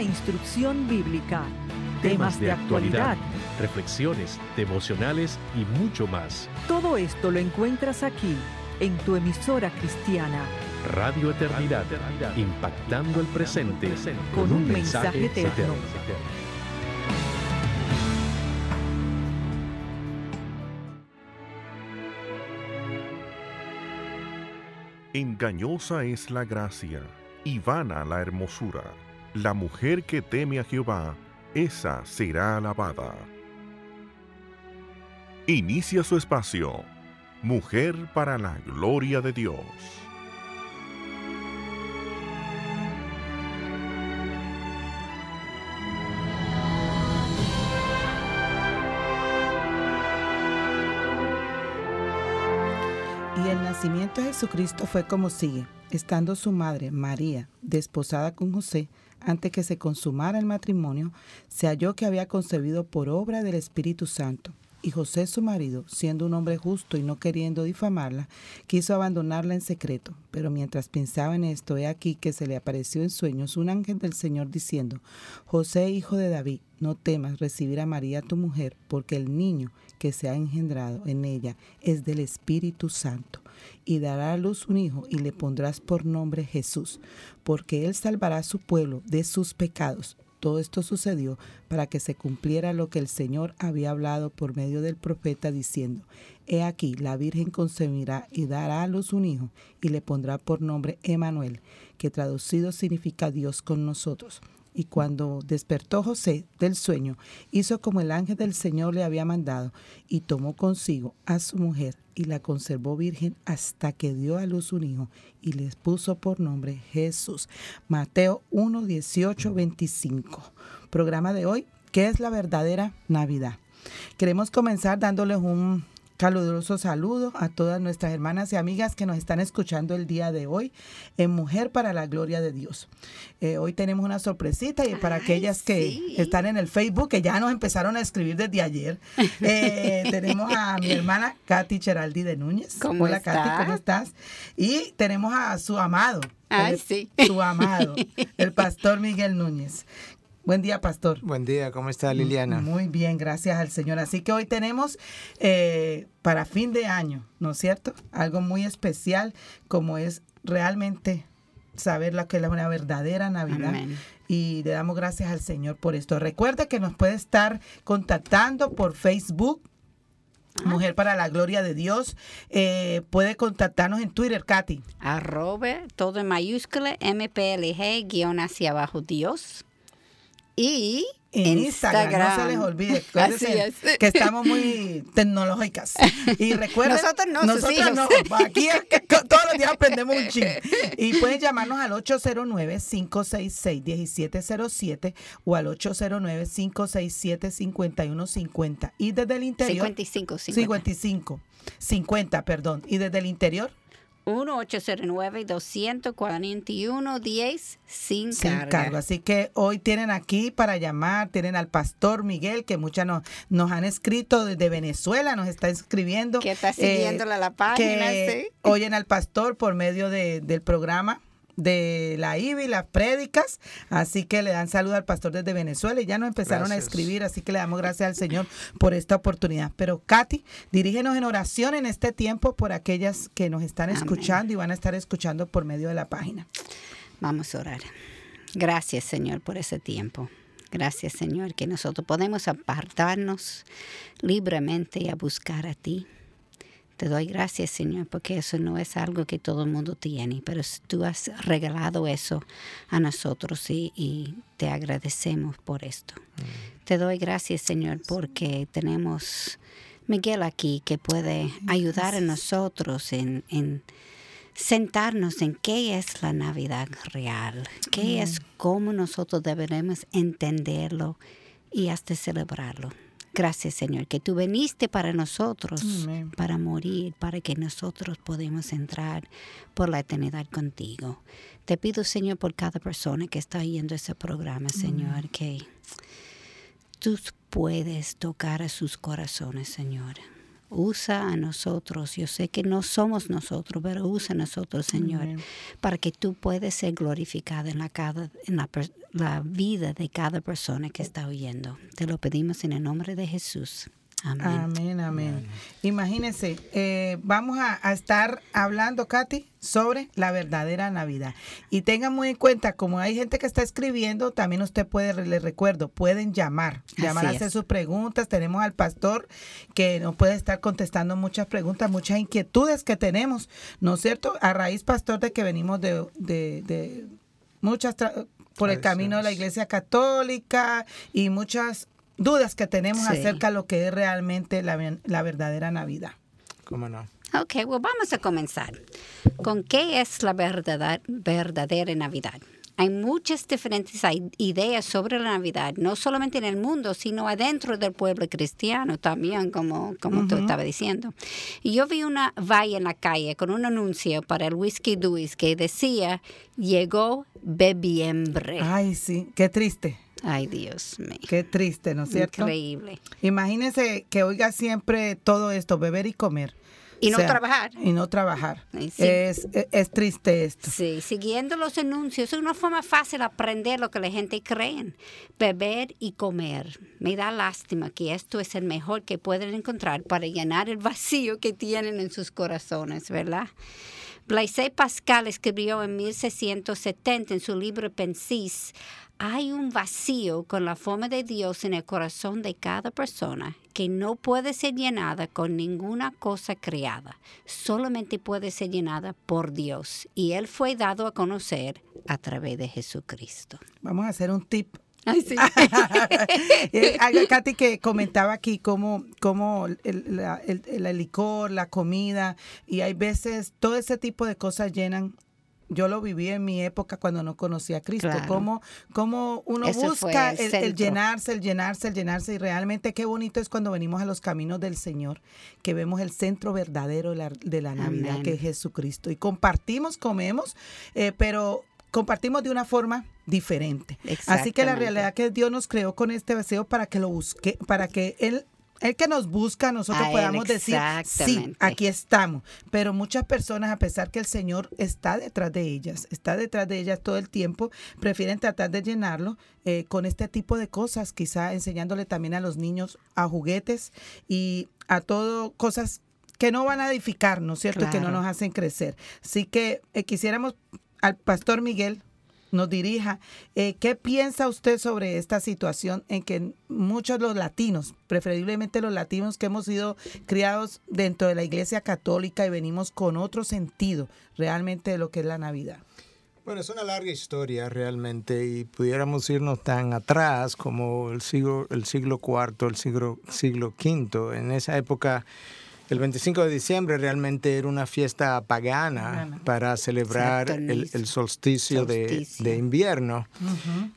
Instrucción bíblica, temas de actualidad, reflexiones devocionales y mucho más. Todo esto lo encuentras aquí en tu emisora cristiana. Radio Eternidad, impactando el presente con un mensaje eterno. Engañosa es la gracia y vana la hermosura la mujer que teme a Jehová, esa será alabada. Inicia su espacio, Mujer para la Gloria de Dios. Y el nacimiento de Jesucristo fue como sigue. Estando su madre, María, desposada con José, antes que se consumara el matrimonio, se halló que había concebido por obra del Espíritu Santo. Y José su marido, siendo un hombre justo y no queriendo difamarla, quiso abandonarla en secreto. Pero mientras pensaba en esto, he aquí que se le apareció en sueños un ángel del Señor diciendo, José, hijo de David, no temas recibir a María tu mujer, porque el niño que se ha engendrado en ella es del Espíritu Santo. Y dará a luz un hijo y le pondrás por nombre Jesús, porque él salvará a su pueblo de sus pecados. Todo esto sucedió para que se cumpliera lo que el Señor había hablado por medio del profeta diciendo, He aquí, la Virgen concebirá y dará a luz un hijo y le pondrá por nombre Emanuel, que traducido significa Dios con nosotros. Y cuando despertó José del sueño, hizo como el ángel del Señor le había mandado, y tomó consigo a su mujer, y la conservó virgen hasta que dio a luz un hijo, y les puso por nombre Jesús. Mateo 1, 18, 25. Programa de hoy, ¿qué es la verdadera Navidad? Queremos comenzar dándoles un Caluroso saludo a todas nuestras hermanas y amigas que nos están escuchando el día de hoy en Mujer para la Gloria de Dios. Eh, hoy tenemos una sorpresita y para aquellas que están en el Facebook, que ya nos empezaron a escribir desde ayer, eh, tenemos a mi hermana Katy Cheraldi de Núñez. ¿Cómo Hola Katy, ¿cómo estás? Y tenemos a su amado. Ah, sí. Su amado, el pastor Miguel Núñez. Buen día, pastor. Buen día, ¿cómo está Liliana? Muy bien, gracias al Señor. Así que hoy tenemos eh, para fin de año, ¿no es cierto? Algo muy especial como es realmente saber lo que es una verdadera Navidad. Y le damos gracias al Señor por esto. Recuerde que nos puede estar contactando por Facebook, Mujer para la Gloria de Dios. Eh, puede contactarnos en Twitter, Katy. Arroba, todo en mayúscula, MPLG, guion hacia abajo Dios y en Instagram, no se les olvide. Que estamos muy tecnológicas. Y recuerden nosotros no nosotros no. Aquí todos los días aprendemos un ching y pueden llamarnos al 809-566-1707 o al 809-567-5150 y desde el interior 55 50. 55 50 perdón. Y desde el interior 1-809-241-10 sin, sin cargo. Así que hoy tienen aquí para llamar, tienen al pastor Miguel, que muchas nos, nos han escrito desde Venezuela, nos está escribiendo. Que está siguiéndola eh, la página, que Oyen al pastor por medio de, del programa de la IBI, las prédicas. Así que le dan saludo al pastor desde Venezuela y ya nos empezaron a escribir, así que le damos gracias al Señor por esta oportunidad. Pero Katy, dirígenos en oración en este tiempo por aquellas que nos están escuchando y van a estar escuchando por medio de la página. Vamos a orar. Gracias, Señor, por ese tiempo. Gracias, Señor, que nosotros podemos apartarnos libremente y a buscar a ti. Te doy gracias, Señor, porque eso no es algo que todo el mundo tiene, pero tú has regalado eso a nosotros y, te agradecemos por esto. Mm. Te doy gracias, Señor, porque tenemos Miguel aquí que puede ayudar a nosotros en, en sentarnos en qué es la Navidad real, qué es cómo nosotros deberemos entenderlo y hasta celebrarlo. Gracias, Señor, que tú viniste para nosotros, para morir, para que nosotros podamos entrar por la eternidad contigo. Te pido, Señor, por cada persona que está oyendo ese programa, Señor, que tú puedes tocar a sus corazones, Señor. Usa a nosotros. Yo sé que no somos nosotros, pero usa a nosotros, Señor, para que tú puedas ser glorificada en, la, cada, en la, la vida de cada persona que está oyendo. Te lo pedimos en el nombre de Jesús. Amén, amén. Imagínense, eh, vamos a, estar hablando, Katy, sobre la verdadera Navidad. Y tengan muy en cuenta, como hay gente que está escribiendo, también usted puede, les recuerdo, pueden llamar, llamar a hacer sus preguntas. Tenemos al pastor que nos puede estar contestando muchas preguntas, muchas inquietudes que tenemos, ¿no es cierto? A raíz, pastor, de que venimos de, de, de muchas por el camino de la Iglesia Católica y muchas dudas que tenemos acerca de lo que es realmente la, la verdadera Navidad. ¿Cómo no? Ok, well, vamos a comenzar. ¿Con qué es la verdadera, verdadera Navidad? Hay muchas diferentes ideas sobre la Navidad, no solamente en el mundo, sino adentro del pueblo cristiano también, como, como tú estabas diciendo. Y yo vi una valla en la calle con un anuncio para el Whisky Duis que decía, llegó bebiembre. Ay, sí, qué triste. Ay, Dios mío. Qué triste, ¿no es cierto? Increíble. Imagínese que oiga siempre todo esto, beber y comer. Y no trabajar. Y no trabajar. Es, es, triste esto. Sí, siguiendo los anuncios es una forma fácil de aprender lo que la gente cree. Beber y comer. Me da lástima que esto es el mejor que pueden encontrar para llenar el vacío que tienen en sus corazones, ¿verdad? Blaise Pascal escribió en 1670 en su libro Pensis hay un vacío con la forma de Dios en el corazón de cada persona que no puede ser llenada con ninguna cosa creada, solamente puede ser llenada por Dios y Él fue dado a conocer a través de Jesucristo. Vamos a hacer un tip Ay, sí. Eh, Katy que comentaba aquí cómo, cómo el, el, licor, la comida, y hay veces todo ese tipo de cosas llenan. Yo lo viví en mi época cuando no conocía a Cristo, cómo, uno busca el, llenarse, el llenarse, el llenarse, y realmente qué bonito es cuando venimos a los caminos del Señor, que vemos el centro verdadero de la, Navidad, que es Jesucristo, y compartimos, comemos, eh, pero compartimos de una forma diferente. Así que la realidad que Dios nos creó con este deseo para que lo busque, para que Él el que nos busca, nosotros podamos decir, sí, aquí estamos. Pero muchas personas, a pesar que el Señor está detrás de ellas, está detrás de ellas todo el tiempo, prefieren tratar de llenarlo eh, con este tipo de cosas, quizá enseñándole también a los niños a juguetes y a todo cosas que no van a edificar, ¿no es cierto? Que no nos hacen crecer. Así que eh, quisiéramos al pastor Miguel nos dirija. Eh, ¿Qué piensa usted sobre esta situación en que muchos los latinos, preferiblemente los latinos que hemos sido criados dentro de la Iglesia Católica y venimos con otro sentido realmente de lo que es la Navidad? Bueno, es una larga historia realmente y pudiéramos irnos tan atrás como el siglo, el siglo IV, el siglo, siglo V. En esa época el 25 de diciembre realmente era una fiesta pagana para celebrar el, solsticio, De, invierno.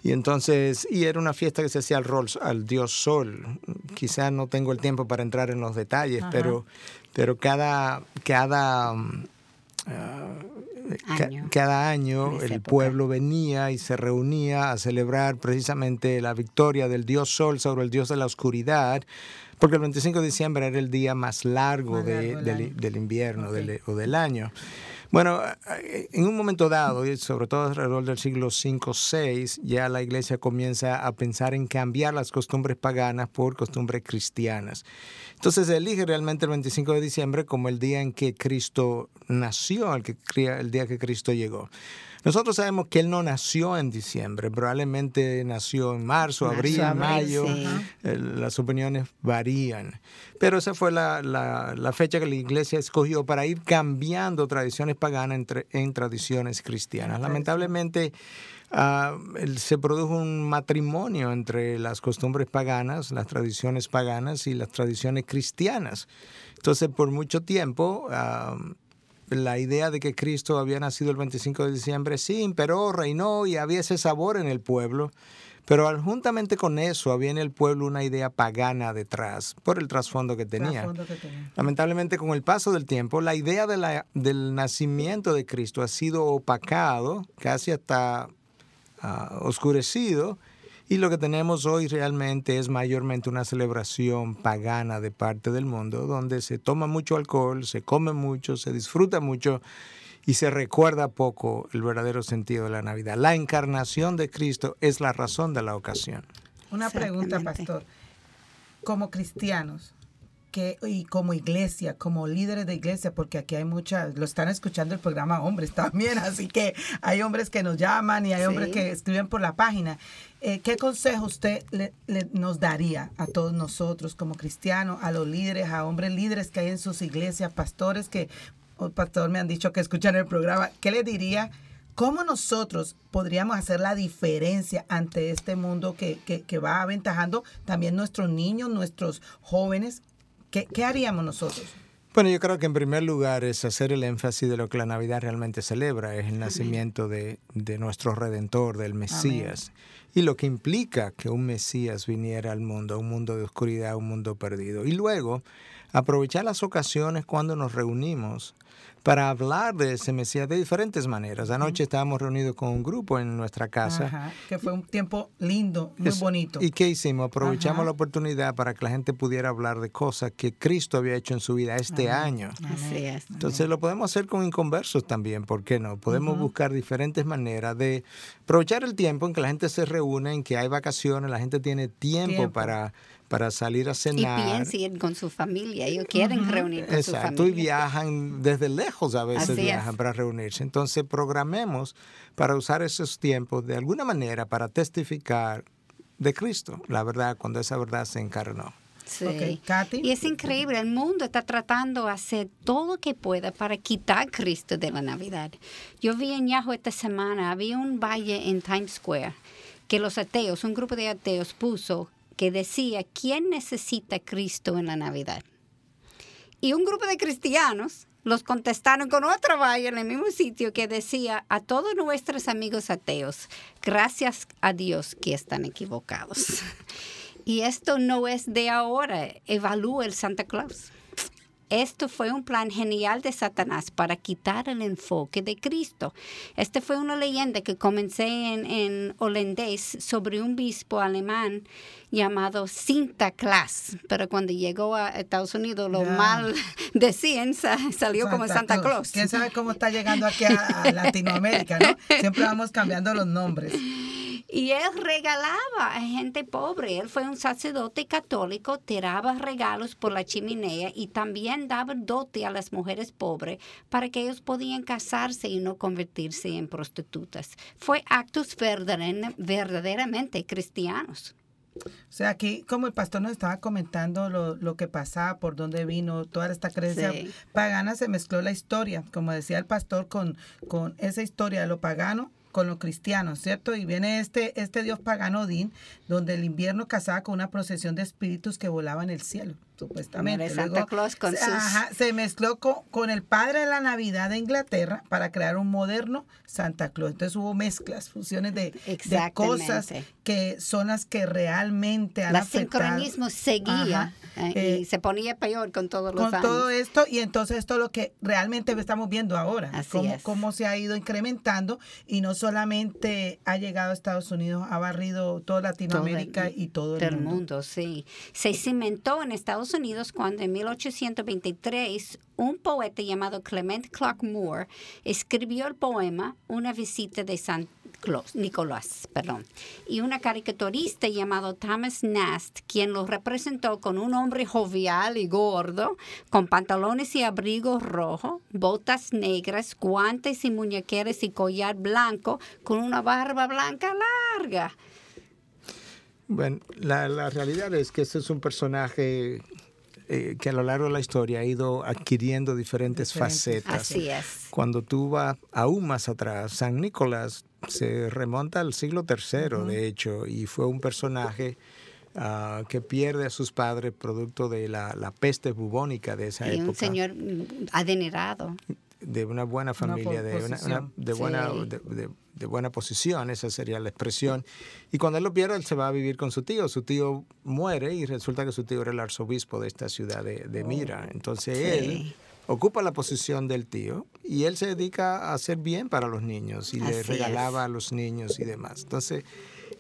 Y entonces, y era una fiesta que se hacía al, al dios Sol. Quizás no tengo el tiempo para entrar en los detalles, pero, pero cada, cada, ah, año. cada año el pueblo venía y se reunía a celebrar precisamente la victoria del dios Sol sobre el dios de la oscuridad porque el 25 de diciembre era el día más largo, del, invierno o del año. Bueno, eh, en un momento dado, y sobre todo alrededor del siglo V-VI, ya la iglesia comienza a pensar en cambiar las costumbres paganas por costumbres cristianas. Entonces se elige realmente el 25 de diciembre como el día en que Cristo nació, el, que, el día que Cristo llegó. Nosotros sabemos que él no nació en diciembre, probablemente nació en marzo, abril, mayo. las opiniones varían. Pero esa fue la, fecha que la iglesia escogió para ir cambiando tradiciones paganas entre, en tradiciones cristianas. Lamentablemente, ah, se produjo un matrimonio entre las costumbres paganas, las tradiciones paganas y las tradiciones cristianas. Entonces, por mucho tiempo, ah, la idea de que Cristo había nacido el 25 de diciembre sí imperó, reinó y había ese sabor en el pueblo. Pero juntamente con eso había en el pueblo una idea pagana detrás, por el trasfondo que tenía. Lamentablemente, con el paso del tiempo, la idea de la, del nacimiento de Cristo ha sido opacado, casi hasta ah, oscurecido, Y lo que tenemos hoy realmente es mayormente una celebración pagana de parte del mundo, donde se toma mucho alcohol, se come mucho, se disfruta mucho y se recuerda poco el verdadero sentido de la Navidad. La encarnación de Cristo es la razón de la ocasión. Una pregunta, pastor. Como cristianos, que, y como iglesia, como líderes de iglesia, porque aquí hay muchas, lo están escuchando el programa hombres también, así que hay hombres que nos llaman y hay hombres que escriben por la página. Eh, ¿Qué consejo usted le, nos daría a todos nosotros como cristianos, a los líderes, a hombres líderes que hay en sus iglesias, pastores que, oh, pastor, me han dicho que escuchan el programa, ¿qué le diría? ¿Cómo nosotros podríamos hacer la diferencia ante este mundo que, que, que va aventajando también nuestros niños, nuestros jóvenes? ¿Qué, haríamos nosotros? Bueno, yo creo que en primer lugar es hacer el énfasis de lo que la Navidad realmente celebra, es el nacimiento de, nuestro Redentor, del Mesías, y lo que implica que un Mesías viniera al mundo, un mundo de oscuridad, un mundo perdido. Y luego, aprovechar las ocasiones cuando nos reunimos para hablar de ese Mesías de diferentes maneras. Anoche estábamos reunidos con un grupo en nuestra casa. que fue un tiempo lindo, muy bonito. ¿Y qué hicimos? Aprovechamos la oportunidad para que la gente pudiera hablar de cosas que Cristo había hecho en su vida este año. Así es. Entonces lo podemos hacer con inconversos también, ¿por qué no? Podemos buscar diferentes maneras de aprovechar el tiempo en que la gente se reúne, en que hay vacaciones, la gente tiene tiempo. para para salir a cenar. Y piensen con su familia, ellos quieren reunir con su familia. y viajan desde lejos a veces viajan para reunirse. Entonces programemos para usar esos tiempos de alguna manera para testificar de Cristo, la verdad, cuando esa verdad se encarnó. Sí. Y es increíble, el mundo está tratando de hacer todo lo que pueda para quitar Cristo de la Navidad. Yo vi en Yahoo esta semana, había un valle en Times Square que los ateos, un grupo de ateos puso que decía, ¿quién necesita Cristo en la Navidad? Y un grupo de cristianos los contestaron con otra valla en el mismo sitio que decía a todos nuestros amigos ateos, gracias a Dios que están equivocados. Y esto no es de ahora, evalúa el Santa Claus. Esto fue un plan genial de Satanás para quitar el enfoque de Cristo. Esta fue una leyenda que comencé en, en holandés sobre un obispo alemán llamado Sinterklaas, pero cuando llegó a Estados Unidos lo mal decían, salió como Santa Claus. ¿Quién sabe cómo está llegando aquí a, Latinoamérica, no? Siempre vamos cambiando los nombres. Y él regalaba a gente pobre. Él fue un sacerdote católico, tiraba regalos por la chimenea y también daba dote a las mujeres pobres para que ellos podían casarse y no convertirse en prostitutas. Fue actos verdaderamente cristianos. O sea, aquí, como el pastor nos estaba comentando lo, lo que pasaba, por dónde vino, toda esta creencia pagana, se mezcló la historia, como decía el pastor, con, con esa historia de lo pagano con los cristianos, ¿cierto? Y viene este, este dios pagano Odín, donde el invierno casaba con una procesión de espíritus que volaban en el cielo supuestamente. Santa Claus con sus... se mezcló con, el padre de la Navidad de Inglaterra para crear un moderno Santa Claus. Entonces hubo mezclas, fusiones de, cosas que son las que realmente han El sincronismo seguía eh, y eh, se ponía peor con todos los con todo esto y entonces esto es lo que realmente estamos viendo ahora. cómo, cómo se ha ido incrementando y no solamente ha llegado a Estados Unidos, ha barrido toda Latinoamérica y todo el, el mundo. Sí, se cimentó en Estados Unidos cuando en 1823 un poeta llamado Clement Clark Moore escribió el poema Una visita de San Nicolás, perdón, y una caricaturista llamado Thomas Nast, quien lo representó con un hombre jovial y gordo, con pantalones y abrigos rojos, botas negras, guantes y muñequeras y collar blanco, con una barba blanca larga. Bueno, la, realidad es que este es un personaje eh, que a lo largo de la historia ha ido adquiriendo diferentes, facetas. Así es. Cuando tú vas aún más atrás, San Nicolás se remonta al siglo III, de hecho, y fue un personaje ah, que pierde a sus padres producto de la, peste bubónica de esa época. Y un señor adenerado de una buena familia, de, una, de, buena, de, buena posición, esa sería la expresión. Y cuando él lo pierde, él se va a vivir con su tío. Su tío muere y resulta que su tío era el arzobispo de esta ciudad de, Mira. Oh, Entonces él ocupa la posición del tío y él se dedica a hacer bien para los niños y le regalaba a los niños y demás. Entonces,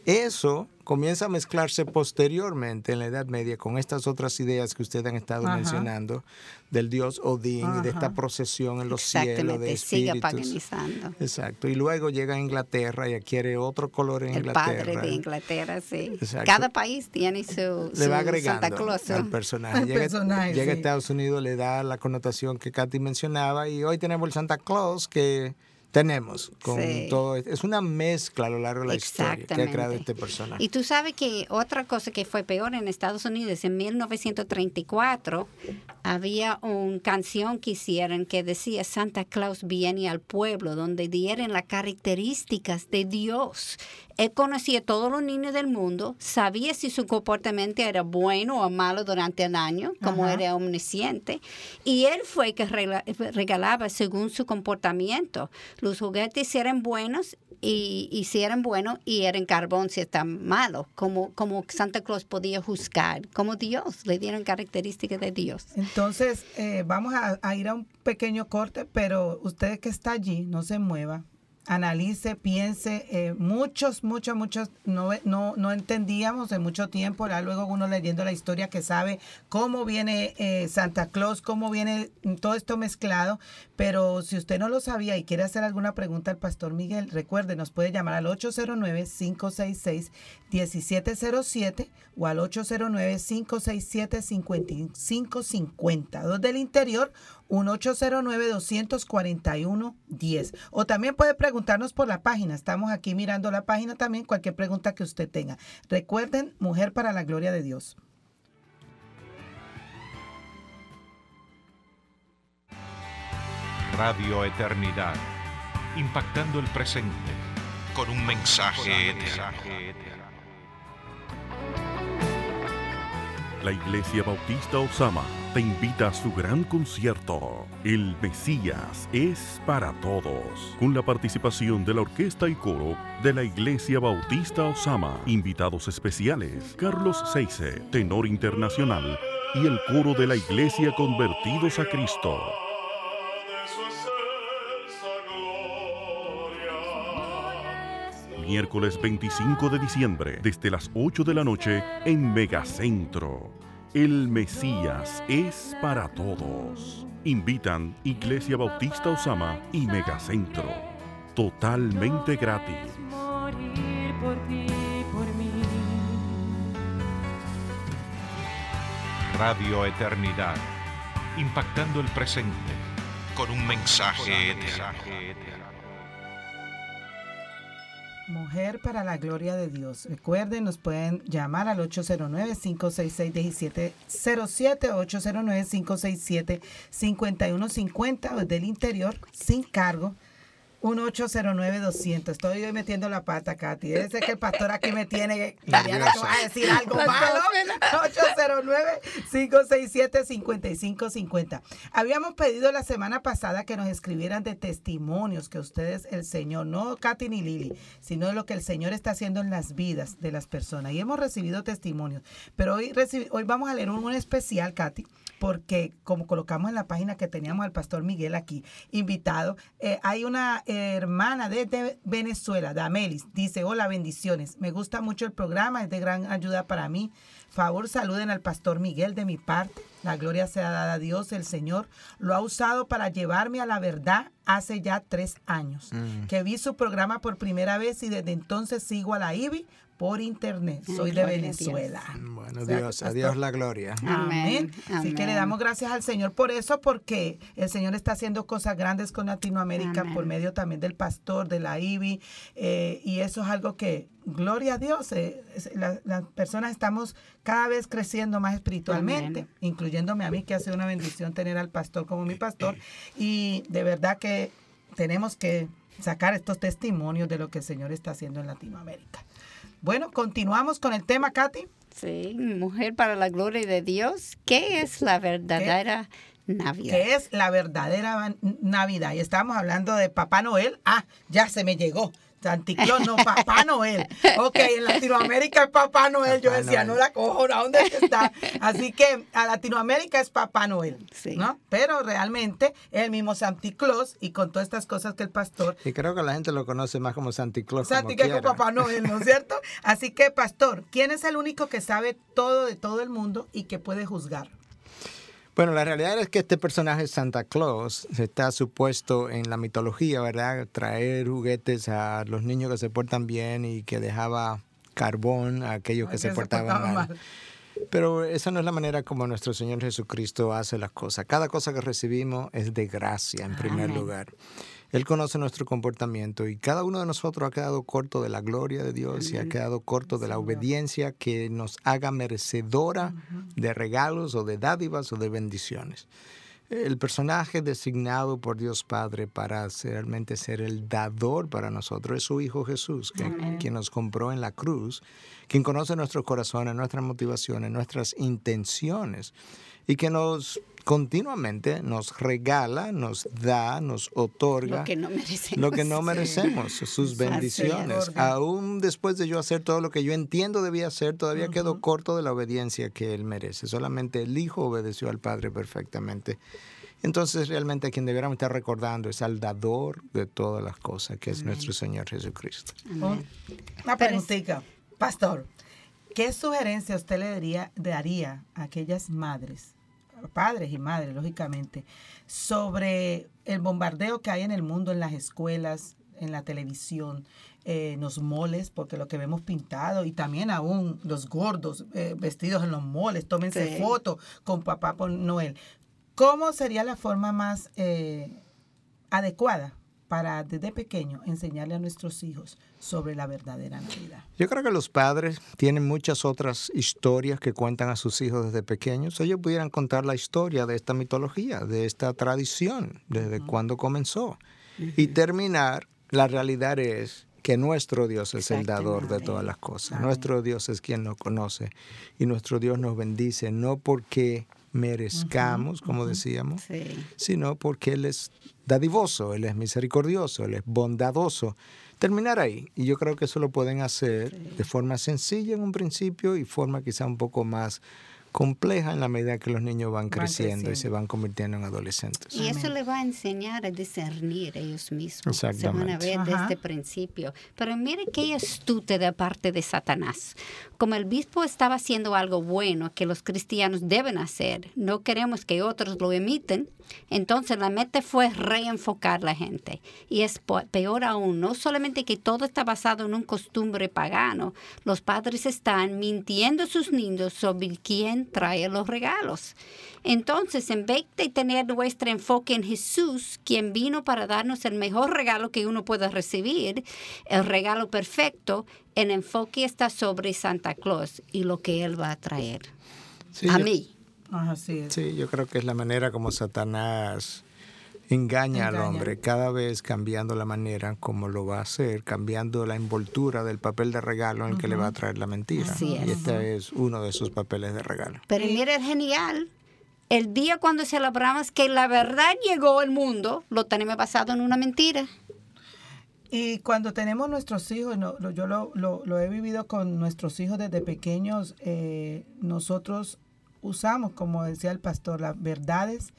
eso comienza a mezclarse posteriormente en la Edad Media con estas otras ideas que ustedes han estado Ajá. mencionando del dios Odín y de esta Ajá. procesión en los cielos de Exactamente, sigue espíritus. paganizando. Exacto. Y luego llega a Inglaterra y adquiere otro color en El Inglaterra. padre de Inglaterra, sí. Exacto. Cada país tiene su, le va su agregando Santa Claus. al personaje. Llega, personaje, llega a sí. Estados Unidos, le da la connotación que Katy mencionaba y hoy tenemos el Santa Claus que tenemos con Sí. todo. Es una mezcla a lo largo de la historia que ha creado este personaje. Y tú sabes que otra cosa que fue peor en Estados Unidos, en 1934, había una canción que hicieron que decía Santa Claus viene al pueblo, donde dieron las características de Dios. Él conocía a todos los niños del mundo, sabía si su comportamiento era bueno o malo durante el año, como Ajá. era omnisciente, y él fue que regla- regalaba según su comportamiento. Los juguetes si eran buenos y, y si eran buenos y eran carbón si están malos, como, como Santa Claus podía juzgar, como Dios, le dieron características de Dios. Entonces, eh, vamos a, a ir a un pequeño corte, pero usted que está allí, no se mueva. Analice, piense, eh, muchos, muchos, muchos no, no, no entendíamos en mucho tiempo, luego uno leyendo la historia que sabe cómo viene eh, Santa Claus, cómo viene todo esto mezclado, pero si usted no lo sabía y quiere hacer alguna pregunta al Pastor Miguel, recuerde, nos puede llamar al 809-566-1707 o al 809-567-5550. Dos del interior, un 809-241-10. O también puede preguntarnos por la página. Estamos aquí mirando la página también, cualquier pregunta que usted tenga. Recuerden, Mujer para la Gloria de Dios. Radio Eternidad, impactando el presente con un mensaje eterno. La Iglesia Bautista Osama te invita a su gran concierto. El Mesías es para todos. Con la participación de la orquesta y coro de la Iglesia Bautista Osama. Invitados especiales: Carlos Seice, tenor internacional, y el coro de la Iglesia Convertidos a Cristo. Miércoles 25 de diciembre, desde las 8 de la noche, en Megacentro. El Mesías es para todos. Invitan Iglesia Bautista Osama y Megacentro. Totalmente gratis. morir por ti, por mí. Radio Eternidad, impactando el presente con un mensaje eterno. Mujer para la Gloria de Dios. Recuerden, nos pueden llamar al 809-566-1707, 809-567-5150 o del interior, sin cargo. 1-809-200. Estoy hoy metiendo la pata, Katy. Debe ser que el pastor aquí me tiene. Mariana, que va a decir algo malo. 809-567-5550. Habíamos pedido la semana pasada que nos escribieran de testimonios que ustedes, el Señor, no Katy ni Lili, sino de lo que el Señor está haciendo en las vidas de las personas. Y hemos recibido testimonios. Pero hoy, hoy vamos a leer un, un especial, Katy, porque como colocamos en la página que teníamos al pastor Miguel aquí, invitado, eh, hay una hermana desde Venezuela, Damelis, dice, hola, bendiciones, me gusta mucho el programa, es de gran ayuda para mí. Favor, saluden al pastor Miguel de mi parte. La gloria sea dada a Dios, el Señor lo ha usado para llevarme a la verdad hace ya tres años, que vi su programa por primera vez y desde entonces sigo a la IBI por internet. Soy de gloria a Dios. Venezuela. Bueno, O sea, Dios, a Dios la gloria. Amén. Amén, Así que le damos gracias al Señor por eso, porque el Señor está haciendo cosas grandes con Latinoamérica Amén. por medio también del pastor, de la IBI, eh, y eso es algo que, gloria a Dios, eh, la- las personas estamos cada vez creciendo más espiritualmente, Amén. incluyéndome a mí, que ha sido una bendición tener al pastor como mi pastor, y de verdad que tenemos que sacar estos testimonios de lo que el Señor está haciendo en Latinoamérica. Bueno, continuamos con el tema, Katy. Sí, mujer para la gloria de Dios. ¿Qué es la verdadera Navidad? que es la verdadera Navidad. Y estábamos hablando de Papá Noel. Ah, ya se me llegó. Santa Claus, no, Papá Noel. Ok, en Latinoamérica es Papá Noel. Yo decía, Noel. no la cojo, ¿a dónde está? Así que a Latinoamérica es Papá Noel, Sí. ¿no? Pero realmente es el mismo Santa Claus y con todas estas cosas que el pastor Y creo que la gente lo conoce más como Santa Claus. como quiera. Papá Noel, ¿no es cierto? Así que, pastor, ¿quién es el único que sabe todo de todo el mundo y que puede juzgar? Bueno, la realidad es que este personaje Santa Claus está supuesto en la mitología, ¿verdad? Traer juguetes a los niños que se portan bien y que dejaba carbón a aquellos que Ay, se portaban portaban mal. mal. Pero esa no es la manera como nuestro Señor Jesucristo hace las cosas. Cada cosa que recibimos es de gracia en primer Amén. lugar. Él conoce nuestro comportamiento y cada uno de nosotros ha quedado corto de la gloria de Dios y ha quedado corto de la obediencia que nos haga merecedora de regalos o de dádivas o de bendiciones. El personaje designado por Dios Padre para realmente ser el dador para nosotros es su Hijo Jesús, que- quien nos compró en la cruz, quien conoce nuestros corazones, nuestras motivaciones, nuestras intenciones y que nos continuamente nos regala, nos da, nos otorga Lo que no merecemos. lo que no merecemos, sus es. bendiciones. Aún después de yo hacer todo lo que yo entiendo debía hacer, todavía quedo corto de la obediencia que él merece. Solamente el Hijo obedeció al Padre perfectamente. Entonces realmente a quien debiéramos estar recordando es al dador de todas las cosas, que es nuestro Señor Jesucristo. Un- Una preguntita, pastor. ¿Qué sugerencia usted le daría, daría a aquellas madres, padres y madres, lógicamente, sobre el bombardeo que hay en el mundo, en las escuelas, en la televisión, eh, en los moles, porque lo que vemos pintado, y también aún los gordos eh, vestidos en los moles, tómense Sí. fotos con papá por Noel. ¿Cómo sería la forma más eh, adecuada para desde pequeño enseñarle a nuestros hijos sobre la verdadera Navidad? Yo creo que los padres tienen muchas otras historias que cuentan a sus hijos desde pequeños. Ellos pudieran contar la historia de esta mitología, de esta tradición, desde cuándo comenzó. Y terminar, la realidad es que nuestro Dios es el dador de todas las cosas. Nuestro Dios es quien nos conoce. Y nuestro Dios nos bendice, no porque merezcamos, como decíamos, Sí. sino porque Él es dadivoso, Él es misericordioso, Él es bondadoso. Terminar ahí. Y yo creo que eso lo pueden hacer de forma sencilla en un principio y forma quizá un poco más compleja en la medida que los niños van creciendo, y creciendo. se van convirtiendo en adolescentes. Y eso le va a enseñar a discernir ellos mismos. Se van a Exactamente. ver Ajá. desde el principio. Pero mire qué astuta de parte de Satanás. Como el obispo estaba haciendo algo bueno que los cristianos deben hacer, no queremos que otros lo emiten, entonces la meta fue reenfocar la gente. Y es peor aún, no solamente que todo está basado en un costumbre pagano, los padres están mintiendo a sus niños sobre quién trae los regalos. Entonces, en vez de tener nuestro enfoque en Jesús, quien vino para darnos el mejor regalo que uno pueda recibir, el regalo perfecto, el enfoque está sobre Santa Claus y lo que él va a traer. Sí, a mí. Así es. Sí, yo creo que es la manera como Satanás engaña, al hombre, cada vez cambiando la manera como lo va a hacer, cambiando la envoltura del papel de regalo en el que le va a traer la mentira. Así Y es. este es uno de sus papeles de regalo. Pero mira, es genial. El día cuando celebramos que la verdad llegó al mundo, lo tenemos basado en una mentira. Y cuando tenemos nuestros hijos, no, lo- yo lo, lo- lo he vivido con nuestros hijos desde pequeños, eh, nosotros usamos, como decía el pastor, las verdades.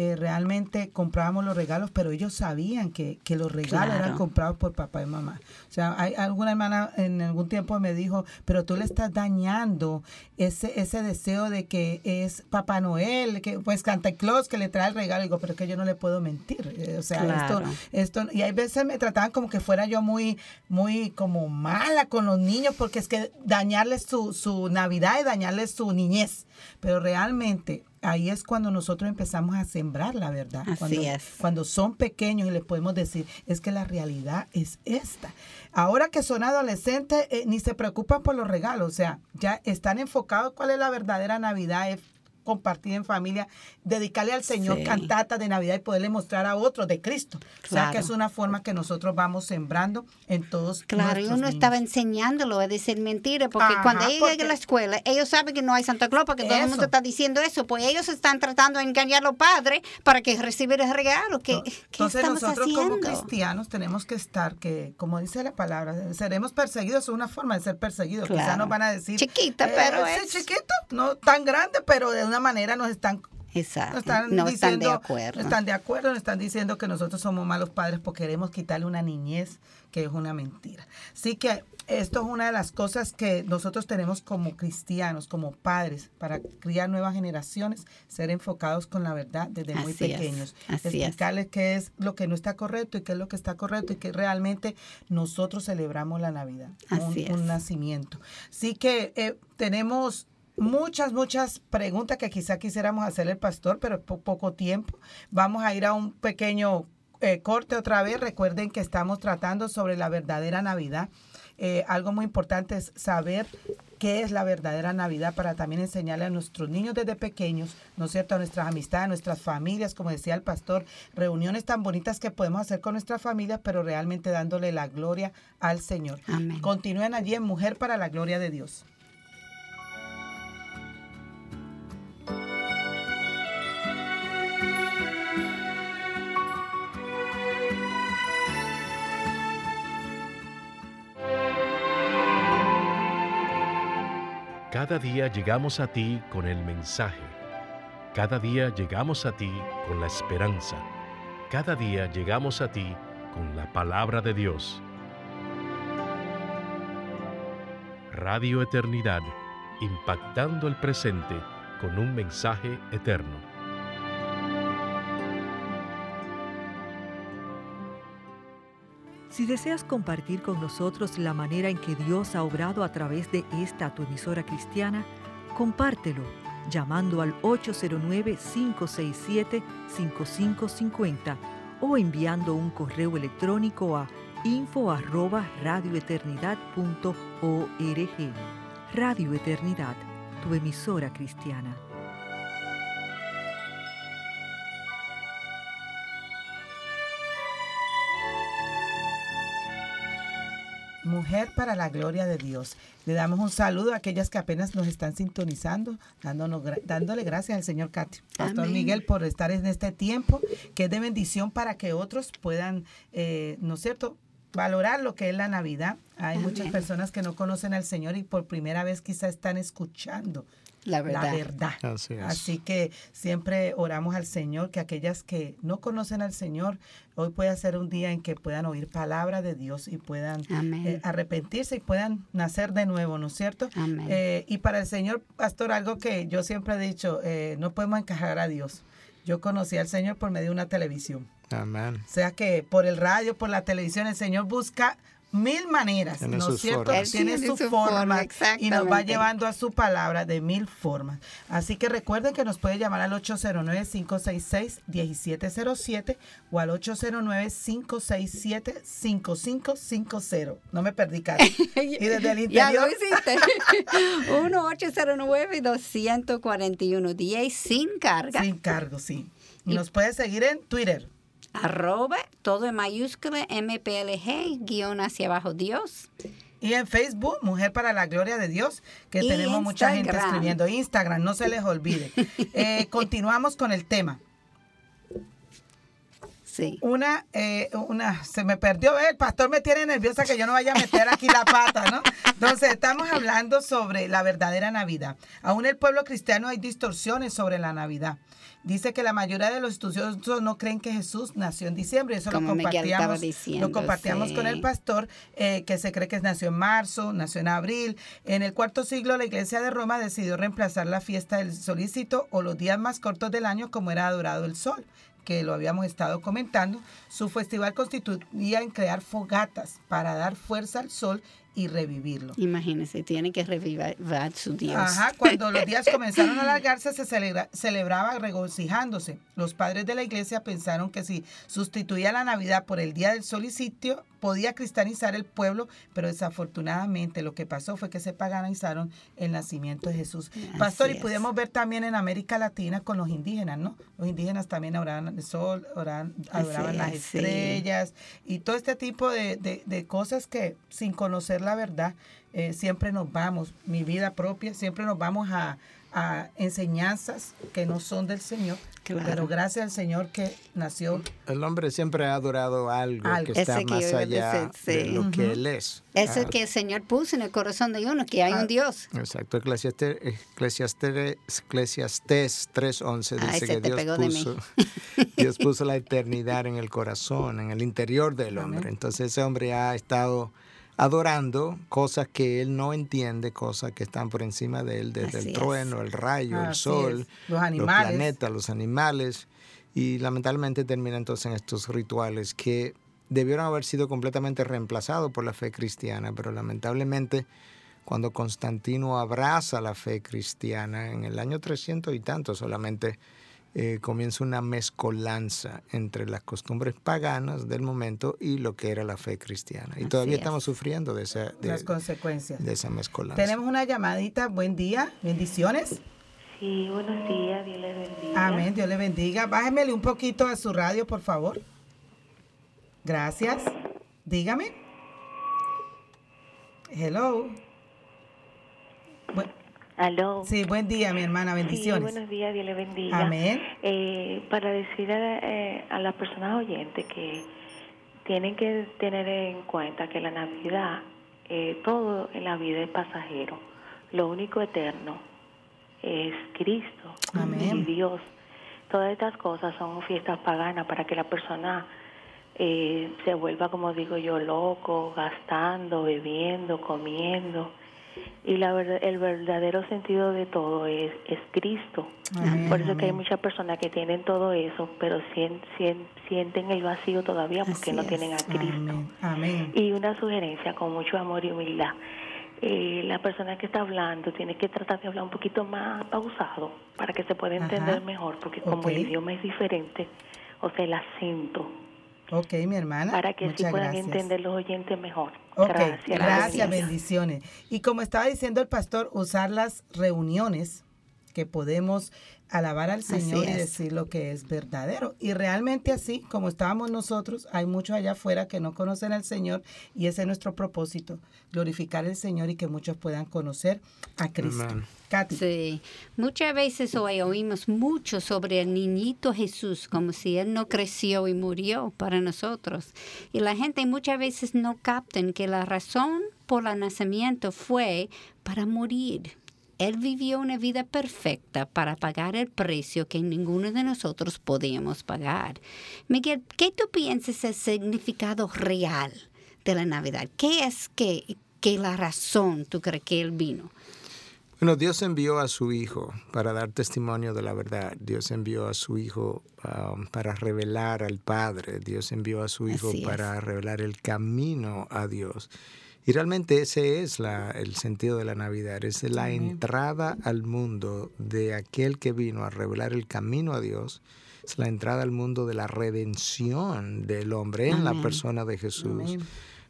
Eh, realmente comprábamos los regalos, pero ellos sabían que, que los regalos eran comprados por papá y mamá. O sea, hay alguna hermana en algún tiempo me dijo, pero tú le estás dañando ese, ese deseo de que es Papá Noel, que pues Santa Claus que le trae el regalo. digo, pero es que yo no le puedo mentir. eh, O sea, Claro. esto, esto, y hay veces me trataban como que fuera yo muy, muy como mala con los niños, porque es que dañarles su, su Navidad y dañarles su niñez. Pero realmente ahí es cuando nosotros empezamos a sembrar la verdad. Así cuando, es. cuando son pequeños y les podemos decir, es que la realidad es esta. Ahora que son adolescentes, eh, ni se preocupan por los regalos, o sea, ya están enfocados cuál es la verdadera Navidad, compartir en familia, dedicarle al Señor Sí. cantata de Navidad y poderle mostrar a otros de Cristo. O sea que Claro. es una forma que nosotros vamos sembrando en todos Claro, y uno niños. estaba enseñándolo a decir mentira, porque Ajá, cuando ellos porque- llegan a la escuela, ellos saben que no hay Santa Claus, porque todo el mundo está diciendo eso, pues ellos están tratando de engañar a los padres para que reciban el regalo. ¿Qué, qué Entonces estamos nosotros haciendo? como cristianos tenemos que estar, que como dice la palabra, seremos perseguidos, es una forma de ser perseguidos. Quizás Claro. nos van a decir... Chiquita, pero sí, es- chiquito, no tan grande, pero de una manera nos están Exacto. no están, no están de diciendo- acuerdo. no están de acuerdo, nos están diciendo que nosotros somos malos padres porque queremos quitarle una niñez que es una mentira. Así que esto es una de las cosas que nosotros tenemos como cristianos, como padres, para criar nuevas generaciones, ser enfocados con la verdad desde muy Así pequeños. es. explicarles qué es lo que no está correcto y qué es lo que está correcto y que realmente nosotros celebramos la Navidad, un, Así es. un nacimiento. Así que eh, tenemos muchas, muchas preguntas que quizá quisiéramos hacerle al pastor, pero es po- poco tiempo. Vamos a ir a un pequeño eh, corte otra vez. Recuerden que estamos tratando sobre la verdadera Navidad. Eh, algo muy importante es saber qué es la verdadera Navidad para también enseñarle a nuestros niños desde pequeños, ¿no es cierto?, a nuestras amistades, a nuestras familias, como decía el pastor, reuniones tan bonitas que podemos hacer con nuestras familias, pero realmente dándole la gloria al Señor. Amén. Continúen allí en Mujer para la Gloria de Dios. Cada día llegamos a ti con el mensaje. Cada día llegamos a ti con la esperanza. Cada día llegamos a ti con la palabra de Dios. Radio Eternidad, impactando el presente con un mensaje eterno. Si deseas compartir con nosotros la manera en que Dios ha obrado a través de esta tu emisora cristiana, compártelo llamando al 809-567-5550 o enviando un correo electrónico a info arroba radioeternidad.org. Radio Eternidad, tu emisora cristiana. Mujer para la gloria de Dios. Le damos un saludo a aquellas que apenas nos están sintonizando, dándonos, dándole gracias al Señor Cati, Pastor Amén. Miguel, por estar en este tiempo, que es de bendición para que otros puedan, eh, ¿no es cierto?, valorar lo que es la Navidad. Hay muchas personas que no conocen al Señor y por primera vez quizá están escuchando La verdad. la verdad. Así es. Así que siempre oramos al Señor que aquellas que no conocen al Señor, hoy pueda ser un día en que puedan oír palabra de Dios y puedan eh, arrepentirse y puedan nacer de nuevo, ¿no es cierto? Amén. Eh, y para el Señor, pastor, algo que yo siempre he dicho, eh, no podemos encajar a Dios. Yo conocí al Señor por medio de una televisión. Amén. O sea que por el radio, por la televisión, el Señor busca mil maneras, Tiene ¿no es cierto? formas. Él Tiene tiene su, su forma, forma, y nos va llevando a su palabra de mil formas. Así que recuerden que nos puede llamar al 809-566-1707 o al 809-567-5550. No me perdí, Cari. Y desde el Ya interior. lo hiciste. 1-809-241-10 sin carga. Sin cargo, sí. Y nos puede seguir en Twitter. Arroba, todo en mayúscula, MPLG, guion hacia abajo Dios. Y en Facebook, Mujer para la Gloria de Dios, que Y tenemos mucha gente escribiendo. Instagram, no se les olvide. Eh, continuamos con el tema. Sí. Una, eh, una, se me perdió, eh, el pastor me tiene nerviosa que yo no vaya a meter aquí la pata, ¿no? Entonces, estamos hablando sobre la verdadera Navidad. Aún el pueblo cristiano hay distorsiones sobre la Navidad. Dice que la mayoría de los estudiosos no creen que Jesús nació en diciembre. Eso Como lo compartíamos, diciendo, lo compartíamos sí. con el pastor, eh, que se cree que nació en marzo, nació en abril. En el cuarto siglo, la iglesia de Roma decidió reemplazar la fiesta del solícito o los días más cortos del año como era adorado el sol que lo habíamos estado comentando, su festival constituía en crear fogatas para dar fuerza al sol y revivirlo. Imagínense, tiene que revivir su Dios. Ajá, cuando los días comenzaron a alargarse, se celebra- celebraba regocijándose. Los padres de la iglesia pensaron que si sustituía la Navidad por el Día del Sol y Sitio, podía cristianizar el pueblo, pero desafortunadamente lo que pasó fue que se paganizaron el nacimiento de Jesús. Pastor, y pudimos ver también en América Latina con los indígenas, ¿no? Los indígenas también adoraban el sol, oraban- adoraban las sí. estrellas y todo este tipo de, de- de cosas que sin conocer la verdad eh, siempre nos vamos, mi vida propia, siempre nos vamos a, a enseñanzas que no son del Señor, Claro. pero gracias al Señor que nació. El hombre siempre ha adorado algo, Algo. que está que más allá decir, de sí. lo que él es. Eso Ah, que el Señor puso en el corazón de uno, que hay Ah. un Dios. Exacto, Eclesiastes, Eclesiastes, Eclesiastes 3.11 Ah, dice que Dios puso, Dios puso la eternidad en el corazón, en el interior del hombre. Amén. Entonces ese hombre ha estado adorando cosas que él no entiende, cosas que están por encima de él, desde Así el es. trueno, el rayo, el sol. Los animales. planetas, los animales. Y lamentablemente termina entonces en estos rituales que debieron haber sido completamente reemplazados por la fe cristiana, pero lamentablemente cuando Constantino abraza la fe cristiana en el año 300 y tanto solamente eh, comienza una mezcolanza entre las costumbres paganas del momento y lo que era la fe cristiana. Y Así todavía es. estamos sufriendo de esa, de, las consecuencias. de esa mezcolanza. Tenemos una llamadita, buen día, bendiciones. Sí, buenos días, Dios les bendiga. Amén, Dios le bendiga. Bájemele un poquito a su radio, por favor. Gracias. Dígame. Hello. Bu- Aló. sí, buen día, mi hermana, Sí, bendiciones. buenos días, Dios les bendiga. Amén. Eh, para decir a, eh, a las personas oyentes que tienen que tener en cuenta que la Navidad, eh, todo en la vida es pasajero. Lo único eterno es Cristo Amén. y Dios. Todas estas cosas son fiestas paganas para que la persona eh, se vuelva, como digo yo, loco, gastando, bebiendo, comiendo. Y la verdad, el verdadero sentido de todo es, es Cristo. Amén, Por eso que hay amén. muchas personas que tienen todo eso, pero sien- sien- sienten el vacío todavía porque Así no es. tienen a Cristo. Amén. Amén. Y una sugerencia con mucho amor y humildad. Eh, la persona que está hablando tiene que tratar de hablar un poquito más pausado para que se pueda entender Ajá. mejor, porque como el idioma es diferente, o sea, el acento, Ok, mi hermana. para que muchas puedan gracias. entender los oyentes mejor. Ok, Gracias. gracias, bendiciones. Y como estaba diciendo el pastor, usar las reuniones que podemos alabar al Señor y decir lo que es verdadero. Y realmente así, como estábamos nosotros, hay muchos allá afuera que no conocen al Señor y ese es nuestro propósito, glorificar al Señor y que muchos puedan conocer a Cristo. Katy. Sí, muchas veces hoy oímos mucho sobre el niñito Jesús, como si él no creció y murió para nosotros. Y la gente muchas veces no captan que la razón por el nacimiento fue para morir. Él vivió una vida perfecta para pagar el precio que ninguno de nosotros podíamos pagar. Miguel, ¿qué tú piensas el significado real de la Navidad? ¿Qué es que, que la razón tú crees que él vino? Bueno, Dios envió a su Hijo para dar testimonio de la verdad. Dios envió a su Hijo um, para revelar al Padre. Dios envió a su Hijo para revelar el camino a Dios. Y realmente ese es la- el sentido de la Navidad, es la entrada al mundo de aquel que vino a revelar el camino a Dios, es la entrada al mundo de la redención del hombre en la persona de Jesús. Amén.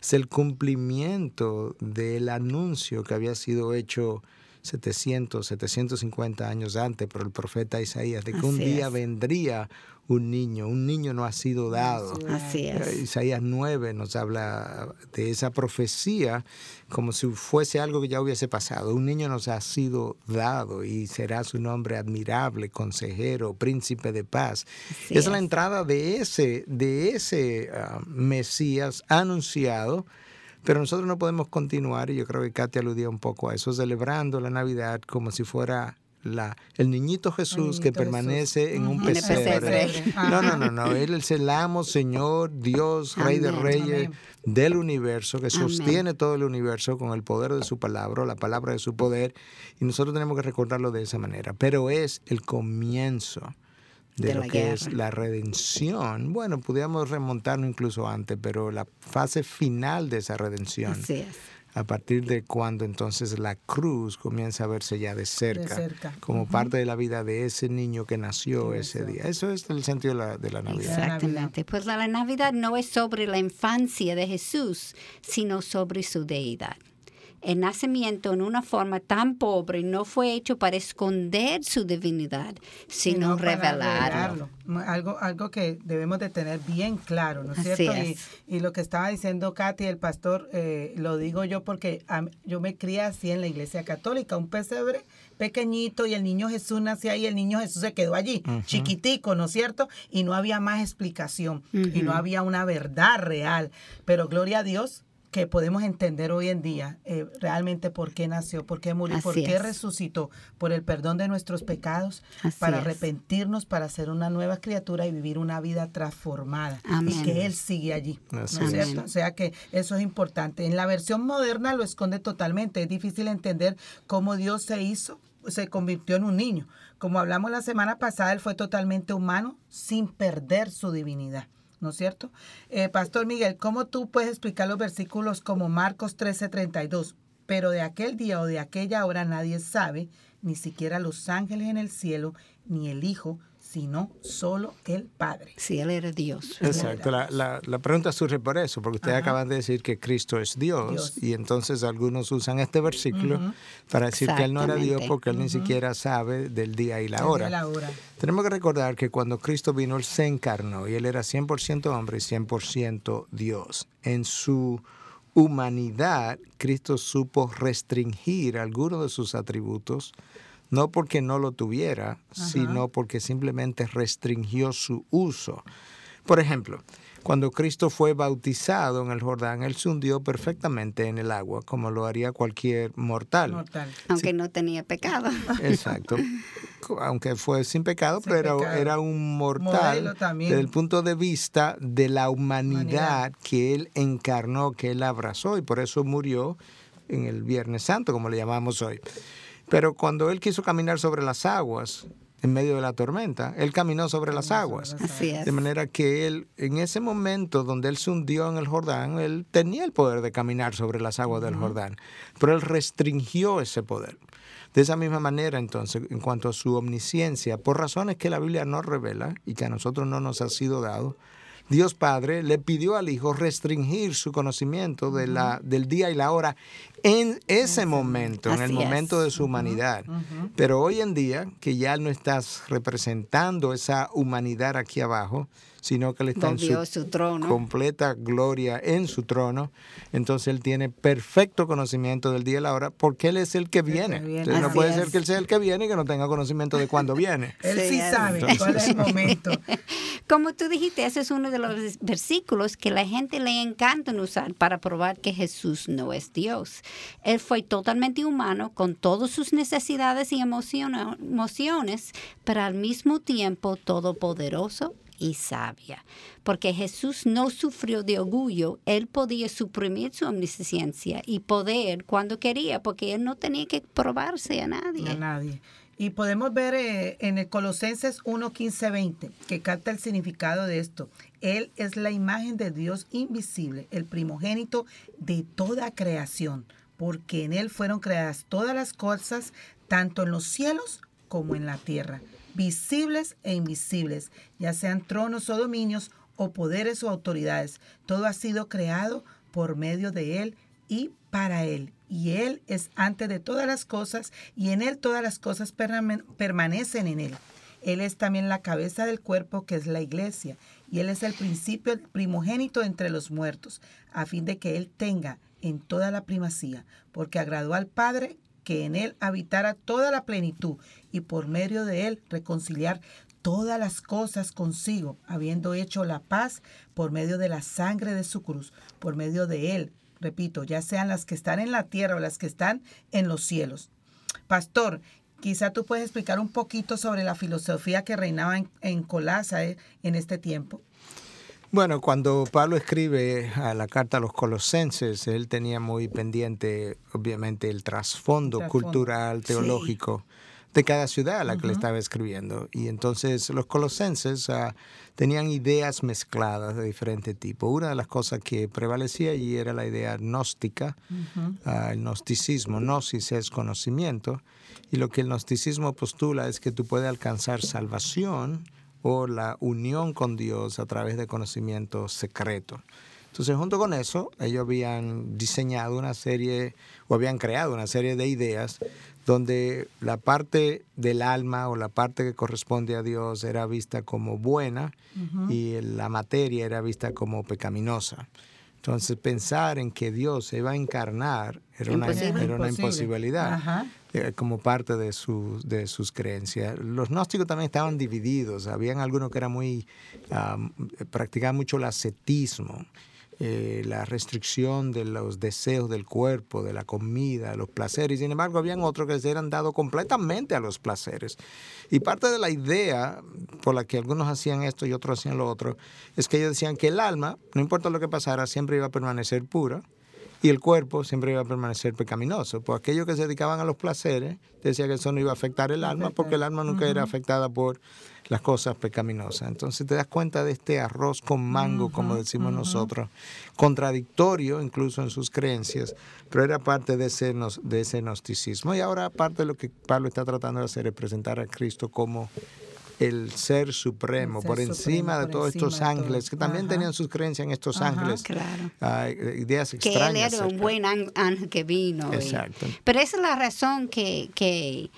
Es el cumplimiento del anuncio que había sido hecho 700, 750 años antes por el profeta Isaías, de que un día es. vendría un niño, un niño no ha sido dado. Así Eh, es. Isaías 9 nos habla de esa profecía como si fuese algo que ya hubiese pasado. Un niño nos ha sido dado y será su nombre admirable, consejero, príncipe de paz. Así es, la entrada de ese, de ese ah, Mesías anunciado. Pero nosotros no podemos continuar, y yo creo que Katy aludía un poco a eso, celebrando la Navidad como si fuera la, el niñito Jesús que niñito permanece en un. En pesebre. No, no, no, no. Él es el amo, Señor, Dios, Rey de. Reyes Amén. del universo, que Amén. sostiene todo el universo con el poder de su palabra, la palabra de su poder, y nosotros tenemos que recordarlo de esa manera. Pero es el comienzo de, De lo que es la redención. Bueno, pudiéramos remontarnos incluso antes, pero la fase final de esa redención Así es. A partir de cuando entonces la cruz comienza a verse ya de cerca, cerca. como parte de la vida de ese niño que nació ese día. Eso es el sentido de la, de la Navidad. Exactamente. Pues la, la Navidad no es sobre la infancia de Jesús, sino sobre su deidad. El nacimiento en una forma tan pobre no fue hecho para esconder su divinidad, sino, para revelarlo. revelarlo. Algo, algo que debemos de tener bien claro, ¿no es Así cierto? es. Y, y lo que estaba diciendo Katy, el pastor, eh, lo digo yo porque a yo me crié así en la iglesia católica, un pesebre pequeñito y el niño Jesús nació ahí, el niño Jesús se quedó allí, chiquitico, ¿no es cierto? Y no había más explicación y no había una verdad real. Pero gloria a Dios que podemos entender hoy en día eh, realmente por qué nació, por qué murió, por qué es. resucitó, por el perdón de nuestros pecados, Así para es. arrepentirnos, para ser una nueva criatura y vivir una vida transformada. Amén. Y que Él sigue allí. ¿no es Así es. cierto? O sea que eso es importante. En la versión moderna lo esconde totalmente. Es difícil entender cómo Dios se hizo, se convirtió en un niño. Como hablamos la semana pasada, Él fue totalmente humano sin perder su divinidad. ¿No es cierto? Eh, Pastor Miguel, ¿cómo tú puedes explicar los versículos como Marcos 13:32? Pero de aquel día o de aquella hora nadie sabe, ni siquiera los ángeles en el cielo, ni el Hijo, sino solo el Padre. Si Él era Dios. Exacto, la, la- la pregunta surge por eso, porque ustedes Ajá. acaban de decir que Cristo es Dios, Dios. y entonces algunos usan este versículo para decir que Él no era Dios porque Él ni siquiera sabe del día y la hora. y la hora. Tenemos que recordar que cuando Cristo vino, Él se encarnó y Él era 100% hombre y 100% Dios. En su humanidad, Cristo supo restringir algunos de sus atributos, no porque no lo tuviera, sino porque simplemente restringió su uso. Por ejemplo, cuando Cristo fue bautizado en el Jordán, Él se hundió perfectamente en el agua, como lo haría cualquier mortal. Aunque no tenía pecado. Exacto. Aunque fue sin pecado, Sin pero era, pecado. era un Modelo mortal también. desde el punto de vista de la humanidad que él encarnó, que él abrazó y por eso murió en el Viernes Santo, como le llamamos hoy. Pero cuando él quiso caminar sobre las aguas, en medio de la tormenta, él caminó sobre las aguas. Así es. De manera que él, en ese momento donde él se hundió en el Jordán, él tenía el poder de caminar sobre las aguas del Jordán, pero él restringió ese poder. De esa misma manera, entonces, en cuanto a su omnisciencia, por razones que la Biblia no revela y que a nosotros no nos ha sido dado, Dios Padre le pidió al Hijo restringir su conocimiento de la, del día y la hora en ese momento, en el es. momento de su humanidad. Pero hoy en día, que ya no estás representando esa humanidad aquí abajo, sino que él está en Volvió a su, su trono. completa gloria en su trono, entonces él tiene perfecto conocimiento del día y la hora, porque él es el que viene. viene. Entonces, no puede es. ser que él sea el que viene y que no tenga conocimiento de cuándo viene. Él sí, sabe Entonces- cuál es el momento. Como tú dijiste, ese es uno de los versículos que la gente le encanta usar para probar que Jesús no es Dios. Él fue totalmente humano con todas sus necesidades y emociones, pero al mismo tiempo todopoderoso y sabia. Porque Jesús no sufrió de orgullo, él podía suprimir su omnisciencia y poder cuando quería, porque él no tenía que probarse a nadie. A nadie. Y podemos ver eh, en el Colosenses 1, 15, 20, que capta el significado de esto. Él es la imagen de Dios invisible, el primogénito de toda creación, porque en Él fueron creadas todas las cosas, tanto en los cielos como en la tierra, visibles e invisibles, ya sean tronos o dominios, o poderes o autoridades. Todo ha sido creado por medio de Él y para Él. Y Él es antes de todas las cosas y en Él todas las cosas perma- permanecen en Él. Él es también la cabeza del cuerpo que es la iglesia y Él es el principio, el primogénito entre los muertos, a fin de que Él tenga en toda la primacía, porque agradó al Padre que en Él habitara toda la plenitud y por medio de Él reconciliar todas las cosas consigo, habiendo hecho la paz por medio de la sangre de su cruz, por medio de Él, repito, ya sean las que están en la tierra o las que están en los cielos. Pastor, quizá tú puedes explicar un poquito sobre la filosofía que reinaba en, Colasa eh, en este tiempo. Bueno, cuando Pablo escribe a la carta a los colosenses, él tenía muy pendiente, obviamente, el trasfondo Trasfondo, cultural, sí. teológico de cada ciudad a la que le estaba escribiendo. Y entonces los colosenses ah, tenían ideas mezcladas de diferente tipo. Una de las cosas que prevalecía allí era la idea gnóstica, ah, el gnosticismo. Gnosis es conocimiento. Y lo que el gnosticismo postula es que tú puedes alcanzar salvación o la unión con Dios a través de conocimiento secreto. Entonces, junto con eso, ellos habían diseñado una serie o habían creado una serie de ideas donde la parte del alma o la parte que corresponde a Dios era vista como buena y la materia era vista como pecaminosa. Entonces pensar en que Dios se iba a encarnar era una, era una imposibilidad eh, como parte de, de sus creencias. Los gnósticos también estaban divididos. Habían algunos que eran muy, practicaban mucho el ascetismo eh, la restricción de los deseos del cuerpo, de la comida, de los placeres. Sin embargo, habían otros que se eran dado completamente a los placeres. Y parte de la idea por la que algunos hacían esto y otros hacían lo otro, es que ellos decían que el alma, no importa lo que pasara, siempre iba a permanecer pura y el cuerpo siempre iba a permanecer pecaminoso. Pues aquellos que se dedicaban a los placeres decían que eso no iba a afectar el alma porque el alma nunca era afectada por las cosas pecaminosas. Entonces te das cuenta de este arroz con mango, como decimos nosotros, contradictorio incluso en sus creencias, pero era parte de ese, de ese gnosticismo. Y ahora parte de lo que Pablo está tratando de hacer es presentar a Cristo como el ser supremo, por encima de todos estos ángeles, que también tenían sus creencias en estos ángeles. Claro. ideas extrañas. Que él era un buen ángel que vino. Exacto. pero esa es la razón que, que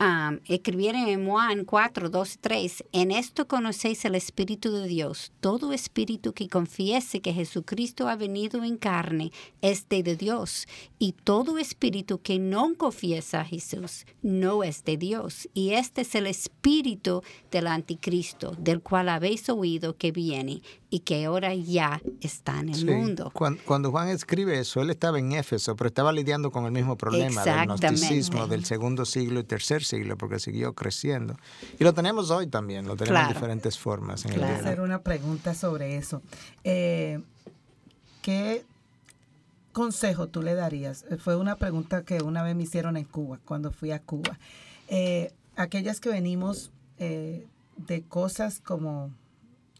um, escribieron en Juan 4, 2, 3, en esto conocéis el Espíritu de Dios. Todo espíritu que confiese que Jesucristo ha venido en carne es de Dios. Y todo espíritu que no confiesa a Jesús no es de Dios. Y este es el espíritu del anticristo, del cual habéis oído que viene y que ahora ya está en el mundo. Cuando, Juan escribe eso, él estaba en Éfeso, pero estaba lidiando con el mismo problema del gnosticismo del segundo siglo y tercer siglo, porque siguió creciendo. Y lo tenemos hoy también, lo tenemos de diferentes formas. En hacer una pregunta sobre eso. Eh, ¿Qué consejo tú le darías? Fue una pregunta que una vez me hicieron en Cuba, cuando fui a Cuba. Eh, aquellas que venimos eh, de cosas como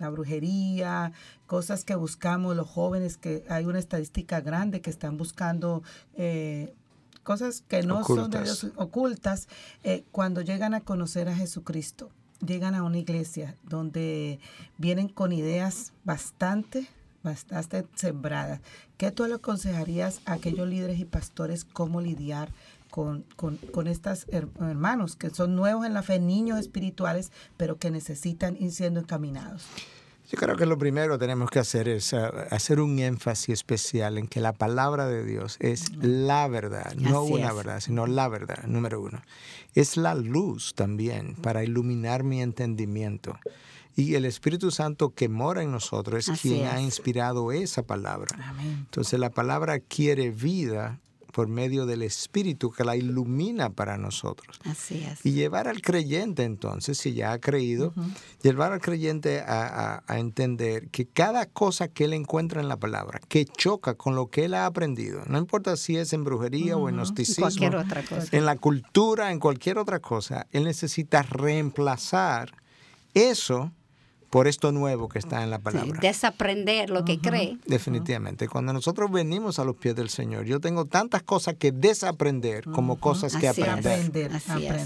la brujería, cosas que buscamos los jóvenes, que hay una estadística grande que están buscando eh, cosas que no son de Dios, ocultas, eh, cuando llegan a conocer a Jesucristo, llegan a una iglesia donde vienen con ideas bastante bastante sembradas. ¿Qué tú le aconsejarías a aquellos líderes y pastores cómo lidiar con, con, con estos hermanos que son nuevos en la fe, niños espirituales, pero que necesitan ir siendo encaminados? Yo creo que lo primero que tenemos que hacer es ah, hacer un énfasis especial en que la palabra de Dios es la verdad, no una verdad, sino la verdad, número uno. Es la luz también para iluminar mi entendimiento. Y el Espíritu Santo que mora en nosotros es quien ha inspirado esa palabra. Entonces la palabra quiere vida por medio del Espíritu que la ilumina para nosotros. Así es. Y llevar al creyente entonces, si ya ha creído, llevar al creyente a, entender que cada cosa que él encuentra en la palabra, que choca con lo que él ha aprendido, no importa si es en brujería o en gnosticismo, otra cosa. en la cultura, en cualquier otra cosa, él necesita reemplazar eso por esto nuevo que está en la palabra. desaprender lo que cree. Definitivamente. Cuando nosotros venimos a los pies del Señor, yo tengo tantas cosas que desaprender como cosas que aprender.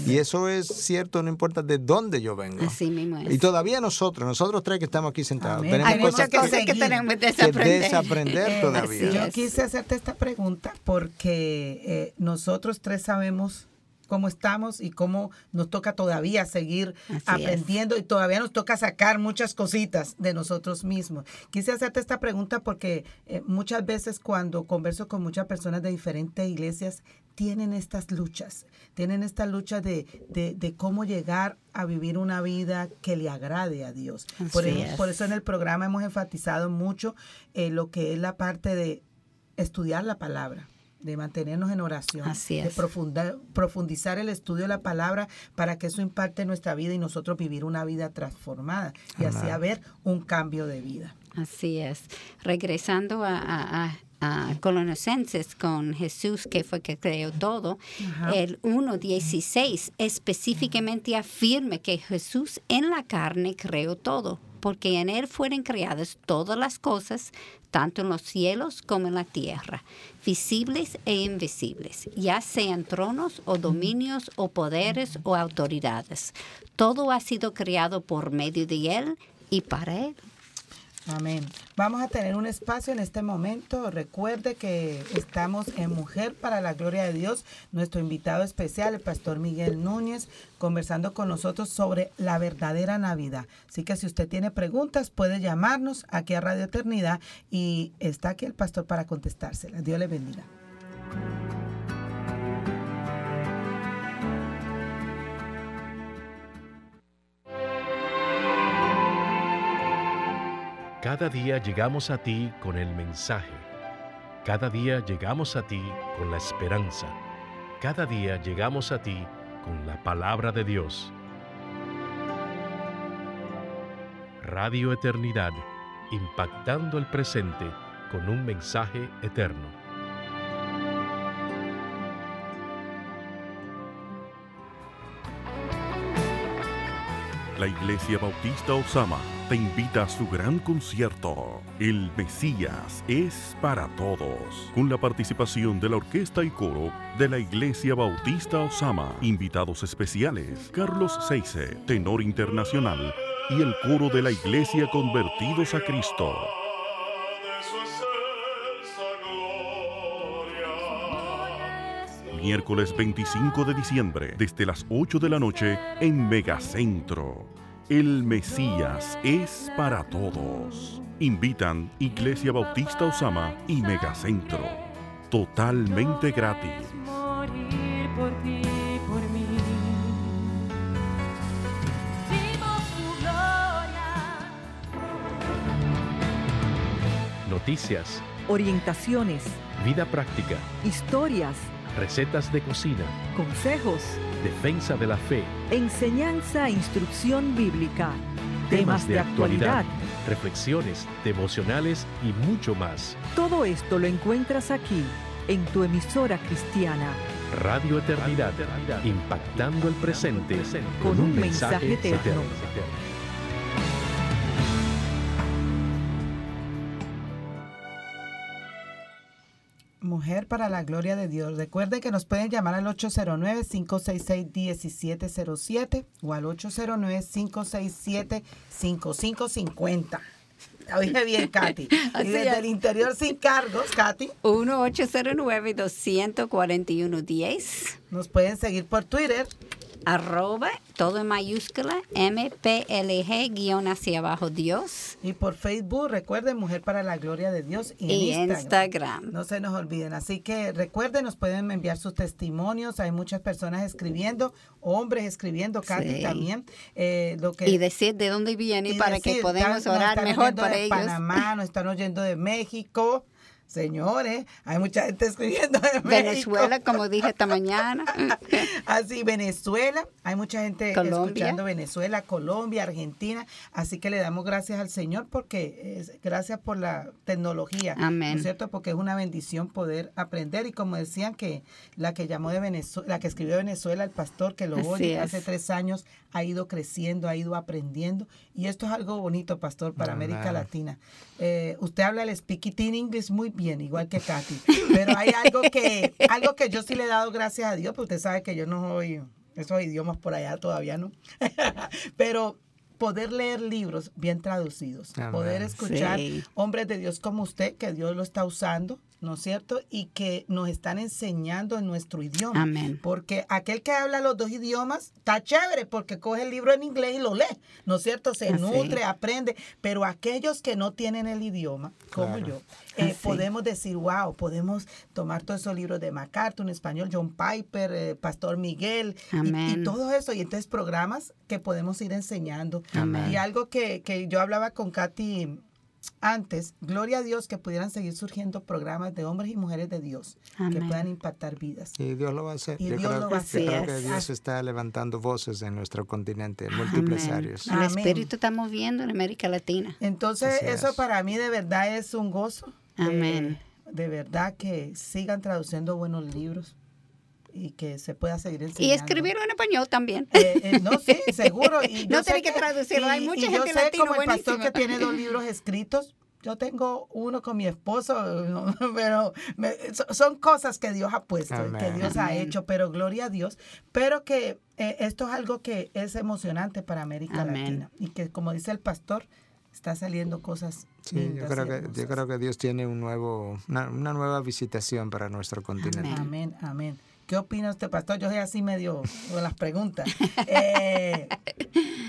Y eso es cierto, no importa de dónde yo vengo. Así mismo es. Y todavía nosotros, nosotros tres que estamos aquí sentados, tenemos Hay cosas, muchas cosas que, tenemos que desaprender, desaprender todavía. Yo quise hacerte esta pregunta porque eh, nosotros tres sabemos cómo estamos y cómo nos toca todavía seguir aprendiendo y todavía nos toca sacar muchas cositas de nosotros mismos. Quise hacerte esta pregunta porque eh, muchas veces cuando converso con muchas personas de diferentes iglesias, tienen estas luchas, tienen esta lucha de, de, cómo llegar a vivir una vida que le agrade a Dios. Por, por, eso en el programa hemos enfatizado mucho eh, lo que es la parte de estudiar la palabra de mantenernos en oración, de profundizar el estudio de la palabra para que eso impacte nuestra vida y nosotros vivir una vida transformada y así haber un cambio de vida. Así es. Regresando a, Colosenses con Jesús, que fue que creó todo, el 1.16 específicamente afirma que Jesús en la carne creó todo, porque en Él fueron creadas todas las cosas, tanto en los cielos como en la tierra, visibles e invisibles, ya sean tronos o dominios o poderes o autoridades. Todo ha sido creado por medio de Él y para Él. Amén. Vamos a tener un espacio en este momento. Recuerde que estamos en Mujer para la Gloria de Dios. Nuestro invitado especial, el pastor Miguel Núñez, conversando con nosotros sobre la verdadera Navidad. Así que si usted tiene preguntas, puede llamarnos aquí a Radio Eternidad y está aquí el pastor para contestárselas. Dios le bendiga. Cada día llegamos a ti con el mensaje. Cada día llegamos a ti con la esperanza. Cada día llegamos a ti con la palabra de Dios. Radio Eternidad, impactando el presente con un mensaje eterno. La Iglesia Bautista Osama te invita a su gran concierto. El Mesías es para todos. Con la participación de la orquesta y coro de la Iglesia Bautista Osama. Invitados especiales: Carlos Seice, tenor internacional, y el coro de la Iglesia Convertidos a Cristo. Miércoles 25 de diciembre, desde las 8 de la noche, en Megacentro. El Mesías es para todos. Invitan Iglesia Bautista Osama y Megacentro. Totalmente gratis. morir por ti, por mí. Vimos tu gloria. Noticias, orientaciones, vida práctica, historias, recetas de cocina, consejos, defensa de la fe, enseñanza e instrucción bíblica, temas de actualidad. reflexiones, devocionales y mucho más. Todo esto lo encuentras aquí, en tu emisora cristiana, Radio Eternidad, impactando el presente con un mensaje eterno. Para la Gloria de Dios. Recuerde que nos pueden llamar al 809-566-1707 o al 809-567-5550. La dije bien, Katy. Y desde es. el interior sin cargos, Katy, 1-809-241-10, nos pueden seguir por Twitter. Arroba, todo en mayúscula, MPLG, guion hacia abajo, Dios, Y por Facebook, recuerden, Mujer para la Gloria de Dios. Y, y en Instagram. Instagram. No se nos olviden. Así que recuerden, nos pueden enviar sus testimonios. Hay muchas personas escribiendo, hombres escribiendo, Katy Sí. también. Eh, lo que, Y decir de dónde viene y para que podamos orar mejor para de ellos. Panamá, nos están oyendo de México. Señores, hay mucha gente escribiendo de México. Venezuela, como dije esta mañana. Así, Venezuela, hay mucha gente Colombia. escuchando Venezuela, Colombia, Argentina, así que le damos gracias al Señor porque es gracias por la tecnología, Amén. ¿no es cierto? Porque es una bendición poder aprender y como decían que la que llamó de Venezuela, la que escribió de Venezuela, el pastor que lo oye hace tres años, ha ido creciendo, ha ido aprendiendo y esto es algo bonito, pastor, para Amén. América Latina. Eh, usted habla el speak it in English muy bien, igual que Katy, pero hay algo que, algo que yo sí le he dado gracias a Dios, porque usted sabe que yo no soy esos idiomas por allá todavía, ¿no? pero poder leer libros bien traducidos, Amén. poder escuchar Sí. hombres de Dios como usted, que Dios lo está usando, ¿no es cierto? Y que nos están enseñando en nuestro idioma. Amén. Porque aquel que habla los dos idiomas está chévere porque coge el libro en inglés y lo lee, ¿no es cierto? Se Así. nutre, aprende, pero aquellos que no tienen el idioma, como Claro. yo, eh, podemos decir, wow, podemos tomar todos esos libros de MacArthur en español, John Piper, eh, Pastor Miguel, y- y, todo eso, y entonces programas que podemos ir enseñando. Amén. Y algo que, que yo hablaba con Katy antes, gloria a Dios que pudieran seguir surgiendo programas de hombres y mujeres de Dios que Amén. puedan impactar vidas. Y Dios lo va a hacer. Y yo Dios creo, lo va a yo hacer. creo que Dios es. está levantando voces en nuestro continente, en múltiples Amén. áreas. El Amén. Espíritu está moviendo en América Latina. Entonces, Así eso es. para mí de verdad es un gozo. Amén. Eh, de verdad que sigan traduciendo buenos libros y que se pueda seguir Y enseñando. escribirlo en español también. Eh, eh, no, sí, seguro. Y yo No sé tiene que traducirlo, hay mucha y yo gente sé latino como el pastor que tiene dos libros escritos. Yo tengo uno con mi esposo, pero me- so- son cosas que Dios ha puesto, que. Dios ha hecho, pero gloria a Dios. Pero que eh, esto es algo que es emocionante para América Amén. Latina y que, como dice el pastor, está saliendo cosas Sí, yo y que, yo creo que Dios tiene un nuevo, una, una nueva visitación para nuestro continente. Amén, amén. ¿Qué opina usted, pastor? Yo soy así medio con las preguntas. Eh,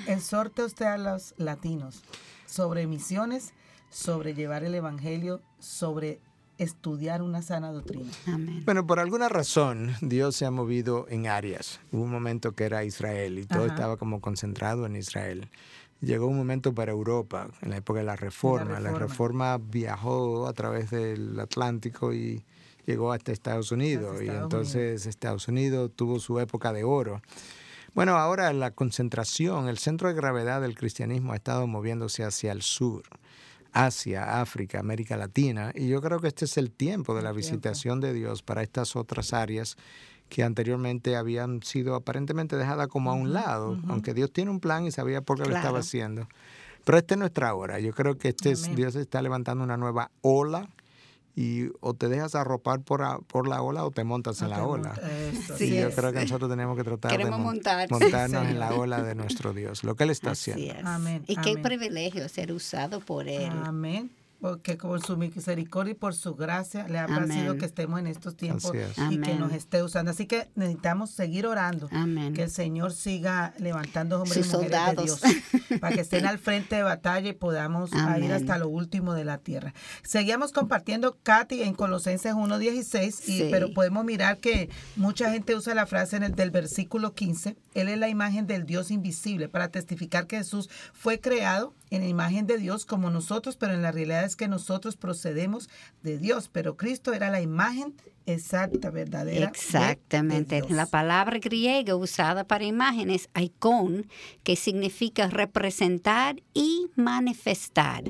exhorte usted a los latinos sobre misiones, sobre llevar el evangelio, sobre estudiar una sana doctrina. Amén. Bueno, por alguna razón Dios se ha movido en áreas. Hubo un momento que era Israel y todo Ajá. estaba como concentrado en Israel. Llegó un momento para Europa, en la época de la Reforma. La Reforma. Reforma viajó a través del Atlántico y llegó hasta Estados Unidos. Hasta y entonces Estados Unidos tuvo su época de oro. Bueno, ahora la concentración, el centro de gravedad del cristianismo ha estado moviéndose hacia el sur, Asia, África, América Latina, y yo creo que este es el tiempo de la visitación de Dios para estas otras áreas que anteriormente habían sido aparentemente dejadas como a un lado, aunque Dios tiene un plan y sabía por qué lo estaba haciendo. Pero esta es nuestra hora. Yo creo que este es. Dios está levantando una nueva ola y o te dejas arropar por, a- por la ola o te montas en la ola. Sí, y yo es. creo que nosotros tenemos que tratar de mon- montarnos Sí, en la ola de nuestro Dios, lo que Él está Así haciendo. es. Amén, Y qué amén. privilegio ser usado por Él. Amén. Porque con su misericordia y por su gracia le ha parecido que estemos en estos tiempos es. y que nos esté usando. Así que necesitamos seguir orando. Amén. Que el Señor siga levantando hombres Sus y mujeres soldados. de Dios para que estén al frente de batalla y podamos ir hasta lo último de la tierra. Seguíamos compartiendo, Katy, en Colosenses 1.16, y- Sí. pero podemos mirar que mucha gente usa la frase en el, del versículo 15. Él es la imagen del Dios invisible para testificar que Jesús fue creado en la imagen de Dios como nosotros, pero en la realidad es que nosotros procedemos de Dios, pero Cristo era la imagen exacta, verdadera. de- de Exactamente. Dios. La palabra griega usada para imágenes, icon, que significa representar y manifestar.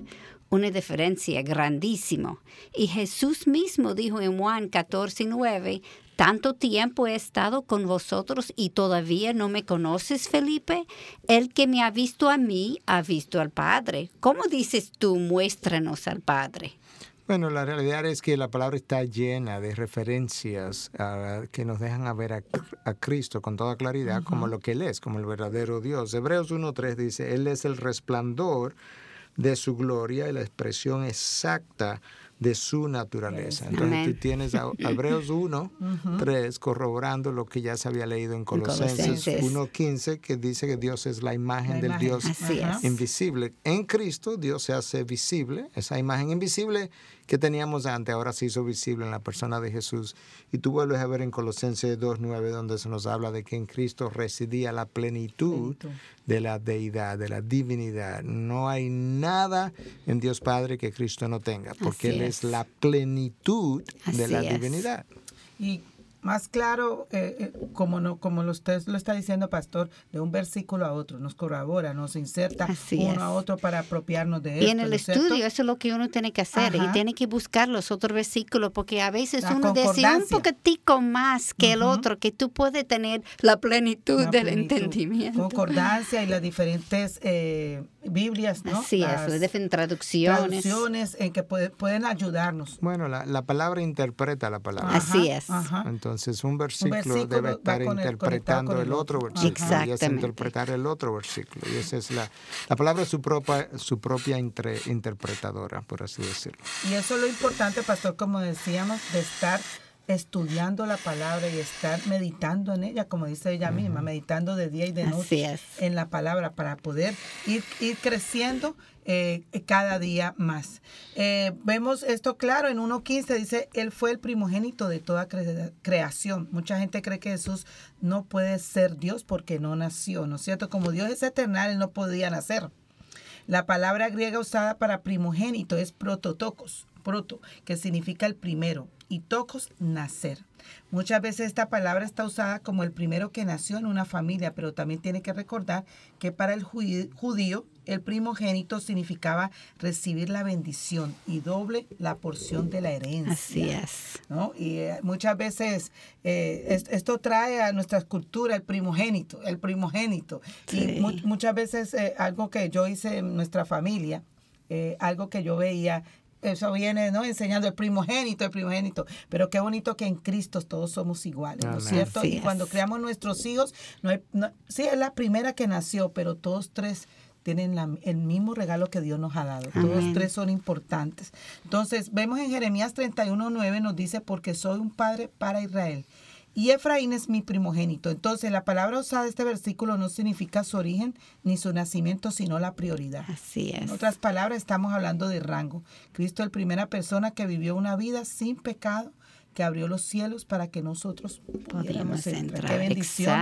Una diferencia grandísima. Y Jesús mismo dijo en Juan 14, 9, tanto tiempo he estado con vosotros y todavía no me conoces, Felipe. El que me ha visto a mí, ha visto al Padre. ¿Cómo dices tú, muéstranos al Padre? Bueno, la realidad es que la palabra está llena de referencias ah, que nos dejan a ver a, a Cristo con toda claridad como lo que Él es, como el verdadero Dios. Hebreos 1.3 dice, Él es el resplandor de su gloria y la expresión exacta de su naturaleza. Entonces Amén. tú tienes a Hebreos 1, 3 corroborando lo que ya se había leído en Colosenses Colosenses. 1.15 que dice que Dios es la imagen La del imagen. Dios Así Ajá. es. invisible. En Cristo Dios se hace visible, esa imagen invisible que teníamos antes ahora se hizo visible en la persona de Jesús. Y tú vuelves a ver en Colosenses 2.9 donde se nos habla de que en Cristo residía la plenitud de la deidad, de la divinidad. No hay nada en Dios Padre que Cristo no tenga, porque Así Él es. es la plenitud de Así la es. divinidad. Y más claro, eh, eh, como no, como lo usted lo está diciendo, pastor, de un versículo a otro, nos corrobora, nos inserta Así uno es. a otro para apropiarnos de Y esto. en el ¿no es cierto? estudio eso es lo que uno tiene que hacer Ajá. y tiene que buscar los otros versículos porque a veces La uno decía un poquitico más que el Ujú. otro que tú puedes tener la plenitud La del plenitud, entendimiento. Concordancia y las diferentes eh, Biblias, ¿no? Así es, Las las diferentes traducciones. traducciones en que puede- pueden ayudarnos. Bueno, la, la palabra interpreta la palabra. Así es. Ajá. Entonces un versículo, versículo debe estar el- interpretando el el otro versículo y es interpretar el otro versículo. Y esa es la, la palabra es su propia, su propia entre- interpretadora, por así decirlo. Y eso es lo importante, pastor, como decíamos, de estar estudiando la palabra y estar meditando en ella, como dice ella misma, meditando de día y de Así noche es. en la palabra para poder ir, ir creciendo eh, cada día más. Eh, vemos esto claro en 1.15, dice, Él fue el primogénito de toda cre- creación. Mucha gente cree que Jesús no puede ser Dios porque no nació, ¿no es cierto? Como Dios es eternal, Él no podía nacer. La palabra griega usada para primogénito es prototokos, proto, que significa el primero, y tokos, nacer. Muchas veces esta palabra está usada como el primero que nació en una familia, pero también tiene que recordar que para el judí- judío el primogénito significaba recibir la bendición y doble la porción de la herencia. Así es. ¿no? Y eh, muchas veces eh, es- esto trae a nuestra cultura el primogénito, el primogénito. Sí. Y mu- muchas veces eh, algo que yo hice en nuestra familia, eh, algo que yo veía, eso viene ¿no? enseñando el primogénito, el primogénito. Pero qué bonito que en Cristo todos somos iguales, ¿no es cierto? Y cuando creamos nuestros hijos, no hay, no- sí es la primera que nació, pero todos tres tienen la- el mismo regalo que Dios nos ha dado. Todos tres son importantes. Entonces, vemos en Jeremías 31.9 nos dice, porque soy un padre para Israel. Y Efraín es mi primogénito. Entonces, la palabra usada de este versículo no significa su origen ni su nacimiento, sino la prioridad. Así En es. otras palabras, estamos hablando de rango. Cristo es la primera persona que vivió una vida sin pecado, que abrió los cielos para que nosotros pudiéramos entrar. entrar. Qué bendición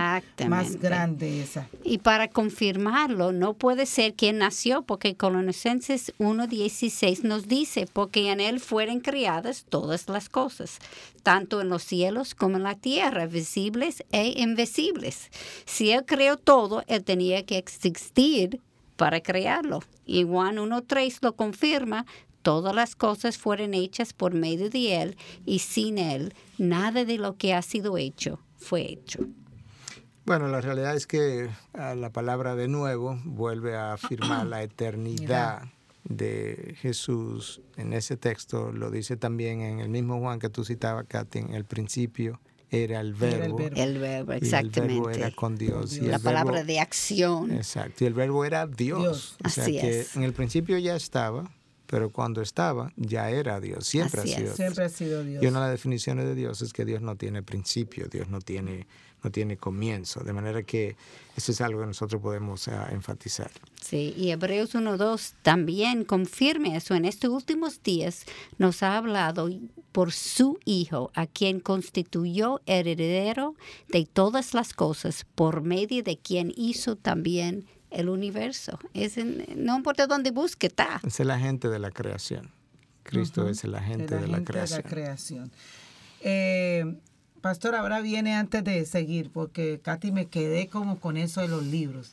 más grande esa. Y para confirmarlo, no puede ser quien nació, porque Colosenses 1.16 nos dice, porque en él fueron criadas todas las cosas, tanto en los cielos como en la tierra, visibles e invisibles. Si él creó todo, él tenía que existir para crearlo. Y Juan 1.3 lo confirma, todas las cosas fueron hechas por medio de él, y sin él, nada de lo que ha sido hecho fue hecho. Bueno, la realidad es que ah, la palabra de nuevo vuelve a afirmar la eternidad de Jesús. En ese texto lo dice también en el mismo Juan que tú citabas, Katy, en el principio era el Era el verbo. El verbo, y el exactamente. verbo era con Dios. y la palabra verbo- de acción. Exacto, y el verbo era Dios. Dios. O sea Así que es. en el principio ya estaba, pero cuando estaba ya era Dios. Siempre Así ha sido es. Dios. Siempre ha sido Dios. Y una de las definiciones de Dios es que Dios no tiene principio, Dios no tiene, no tiene comienzo. De manera que eso es algo que nosotros podemos ah, enfatizar. Sí, y Hebreos 1.2 también confirma eso. En estos últimos días nos ha hablado por su Hijo, a quien constituyó heredero de todas las cosas, por medio de quien hizo también el universo. Es en- no importa dónde busque, está. Es el agente de la creación. Cristo es el agente El de la creación. creación. Eh, pastor, ahora viene antes de seguir, porque Katy me quedé como con eso de los libros.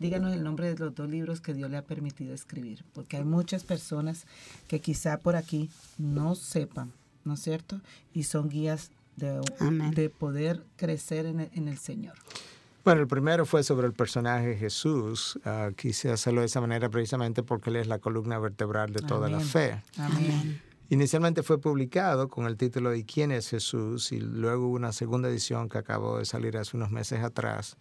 Díganos el nombre de los dos libros que Dios le ha permitido escribir, porque hay muchas personas que quizá por aquí no sepan, ¿no es cierto? Y son guías de, de poder crecer en el, en el Señor. Bueno, el primero fue sobre el personaje Jesús. Ah, quise hacerlo de esa manera precisamente porque él es la columna vertebral de toda la Amén. fe. Amén. Inicialmente fue publicado con el título de ¿Quién es Jesús? Y luego hubo una segunda edición que acabó de salir hace unos meses atrás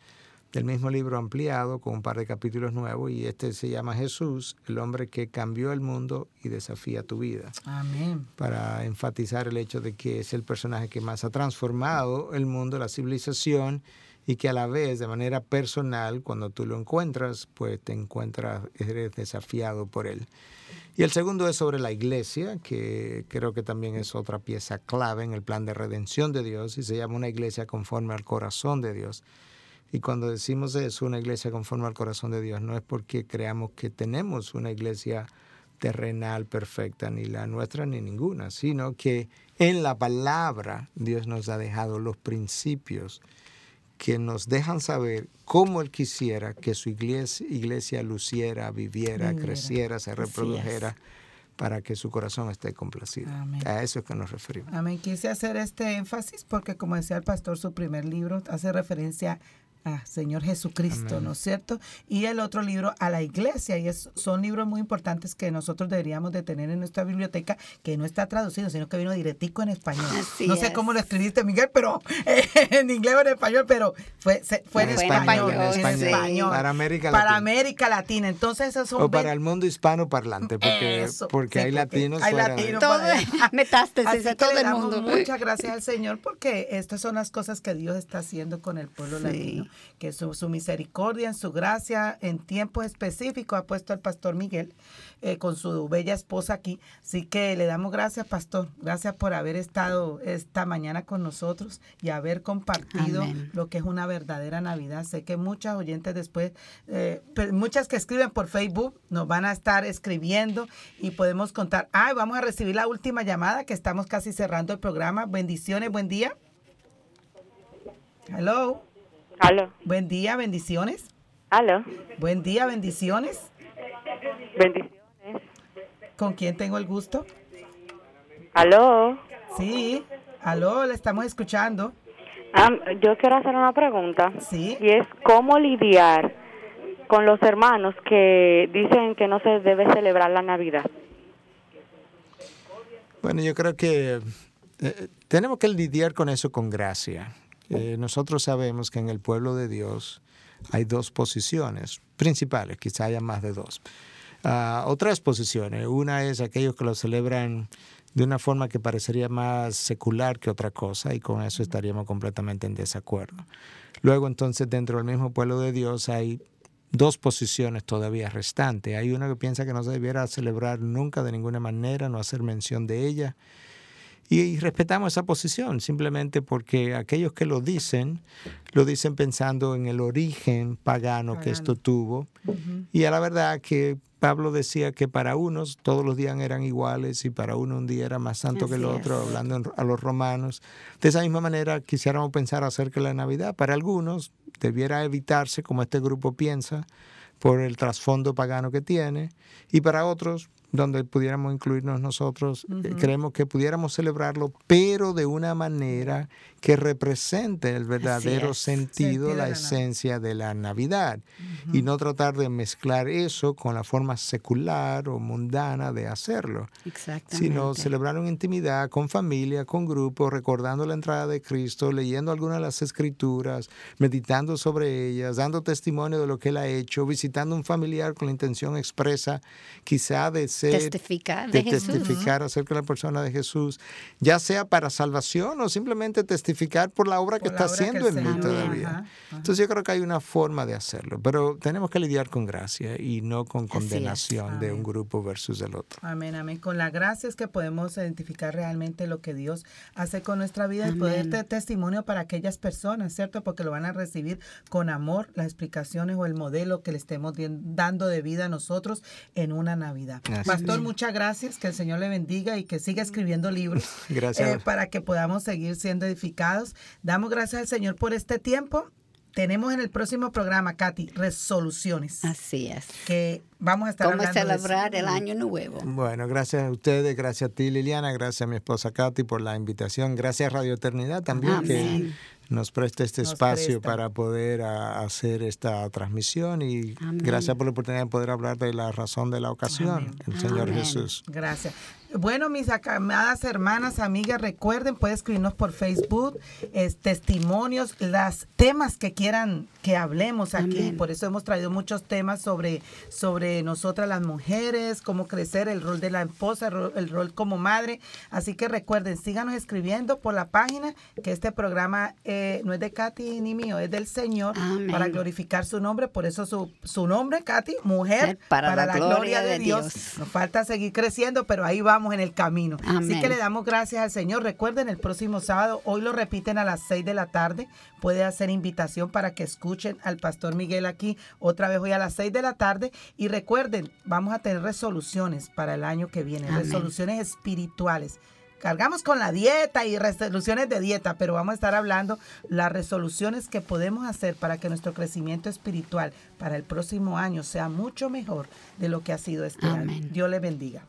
del mismo libro ampliado con un par de capítulos nuevos y este se llama Jesús, el hombre que cambió el mundo y desafía tu vida Amén. para enfatizar el hecho de que es el personaje que más ha transformado el mundo, la civilización, y que a la vez, de manera personal, cuando tú lo encuentras, pues te encuentras, eres desafiado por él. Y el segundo es sobre la iglesia, que creo que también es otra pieza clave en el plan de redención de Dios, y se llama una iglesia conforme al corazón de Dios. Y cuando decimos eso, una iglesia conforme al corazón de Dios, no es porque creamos que tenemos una iglesia terrenal perfecta, ni la nuestra ni ninguna, sino que en la palabra Dios nos ha dejado los principios que nos dejan saber cómo Él quisiera que su iglesia, iglesia luciera, viviera, Viviera. creciera, se reprodujera, para que su corazón esté complacido. Amén. A eso es que nos referimos. Amén. Quise hacer este énfasis porque, como decía el pastor, su primer libro hace referencia a Señor Jesucristo, Amén. ¿no es cierto? Y el otro libro a la iglesia. Y es, son libros muy importantes que nosotros deberíamos de tener en nuestra biblioteca, que no está traducido, sino que vino directico en español. Así no sé cómo lo escribiste, Miguel, pero eh, en inglés o en español, pero fue, se- fue en, español, español, en sí. español. Para América Para Latina. América Latina. Entonces, esos son O para el mundo hispano parlante, porque, Eso, porque sí, hay latinos hay fuera de- latinos Todo, metástasis Así a todo le el mundo. muchas gracias al Señor porque estas son las cosas que Dios está haciendo con el pueblo Sí. latino. Que su, su misericordia, en su gracia, en tiempo específico ha puesto al pastor Miguel eh, con su bella esposa aquí. Así que le damos gracias, pastor. Gracias por haber estado esta mañana con nosotros y haber compartido Amén. lo que es una verdadera Navidad. Sé que muchas oyentes después, eh, pe- muchas que escriben por Facebook, nos van a estar escribiendo y podemos contar. Ah, vamos a recibir la última llamada que estamos casi cerrando el programa. Bendiciones, buen día. Hello. Aló. Buen día, bendiciones. Aló. Buen día, bendiciones. Bendiciones. ¿Con quién tengo el gusto? Aló. Sí, aló, le estamos escuchando. Yo quiero hacer una pregunta. Sí. Y es cómo lidiar con los hermanos que dicen que no se debe celebrar la Navidad. Bueno, yo creo que eh, tenemos que lidiar con eso con gracia. Eh, nosotros sabemos que en el pueblo de Dios hay dos posiciones principales, quizá haya más de dos. Ah, o tres posiciones. Una es aquellos que lo celebran de una forma que parecería más secular que otra cosa y con eso estaríamos completamente en desacuerdo. Luego entonces dentro del mismo pueblo de Dios hay dos posiciones todavía restantes. Hay uno que piensa que no se debiera celebrar nunca de ninguna manera, no hacer mención de ella. Y respetamos esa posición simplemente porque aquellos que lo dicen, lo dicen pensando en el origen pagano, que esto tuvo. Y a la verdad que Pablo decía que para unos todos los días eran iguales y para uno un día era más santo que el otro, es. hablando a los romanos. De esa misma manera quisiéramos pensar acerca de la Navidad. Para algunos debiera evitarse, como este grupo piensa, por el trasfondo pagano que tiene, y para otros, donde pudiéramos incluirnos nosotros, eh, Ujú. creemos que pudiéramos celebrarlo, pero de una manera que represente el verdadero es. sentido, Sentido de la esencia de la Navidad, y no tratar de mezclar eso con la forma secular o mundana de hacerlo Exactamente. sino celebrar en intimidad, con familia, con grupo, recordando la entrada de Cristo, leyendo algunas de las escrituras, meditando sobre ellas, dando testimonio de lo que Él ha hecho, visitando un familiar con la intención expresa, quizá de ser... Testificar de Jesús. testificar acerca de la persona de Jesús, ya sea para salvación o simplemente testificar por la obra que Por está obra que haciendo en mí todavía. Ajá, Entonces yo creo que hay una forma de hacerlo, pero tenemos que lidiar con gracia y no con condenación de un grupo versus el otro. Amén, amén. Con la gracia es que podemos identificar realmente lo que Dios hace con nuestra vida y poder dar testimonio para aquellas personas, ¿cierto? Porque lo van a recibir con amor, las explicaciones o el modelo que le estemos dando de vida a nosotros en una Navidad. Así Pastor, es. muchas gracias, que el Señor le bendiga y que siga escribiendo libros Gracias. eh, para que podamos seguir siendo edificados. Damos gracias al Señor por este tiempo. Tenemos en el próximo programa, Katy, resoluciones. Así es. Que vamos a estar ¿Cómo hablando de eso. celebrar el año nuevo? Bueno, gracias a ustedes, gracias a ti Liliana, gracias a mi esposa Katy por la invitación, gracias a Radio Eternidad también Amén. que nos presta este Nos espacio presta. para poder a- hacer esta transmisión y Amén. gracias por la oportunidad de poder hablar de la razón de la ocasión, el Señor Amén. Jesús. Gracias. Bueno, mis amadas hermanas, amigas, recuerden, pueden escribirnos por Facebook, es, testimonios, los temas que quieran que hablemos aquí. Amén. Por eso hemos traído muchos temas sobre, sobre nosotras las mujeres, cómo crecer, el rol de la esposa, el rol, el rol como madre. Así que recuerden, síganos escribiendo por la página, que este programa eh, no es de Katy ni mío, es del Señor, Amén. para glorificar su nombre. Por eso su, su nombre, Katy, mujer, Para la gloria de Dios. nos falta seguir creciendo, pero ahí vamos en el camino. Así que le damos gracias al Señor. Recuerden, el próximo sábado, hoy lo repiten a las 6 de la tarde. Puede hacer invitación para que escuchen al pastor Miguel aquí otra vez hoy a las 6 de la tarde. Y recuerden, vamos a tener resoluciones para el año que viene, Amén. resoluciones espirituales. Cargamos con la dieta y resoluciones de dieta, pero vamos a estar hablando las resoluciones que podemos hacer para que nuestro crecimiento espiritual para el próximo año sea mucho mejor de lo que ha sido este año. Dios le bendiga.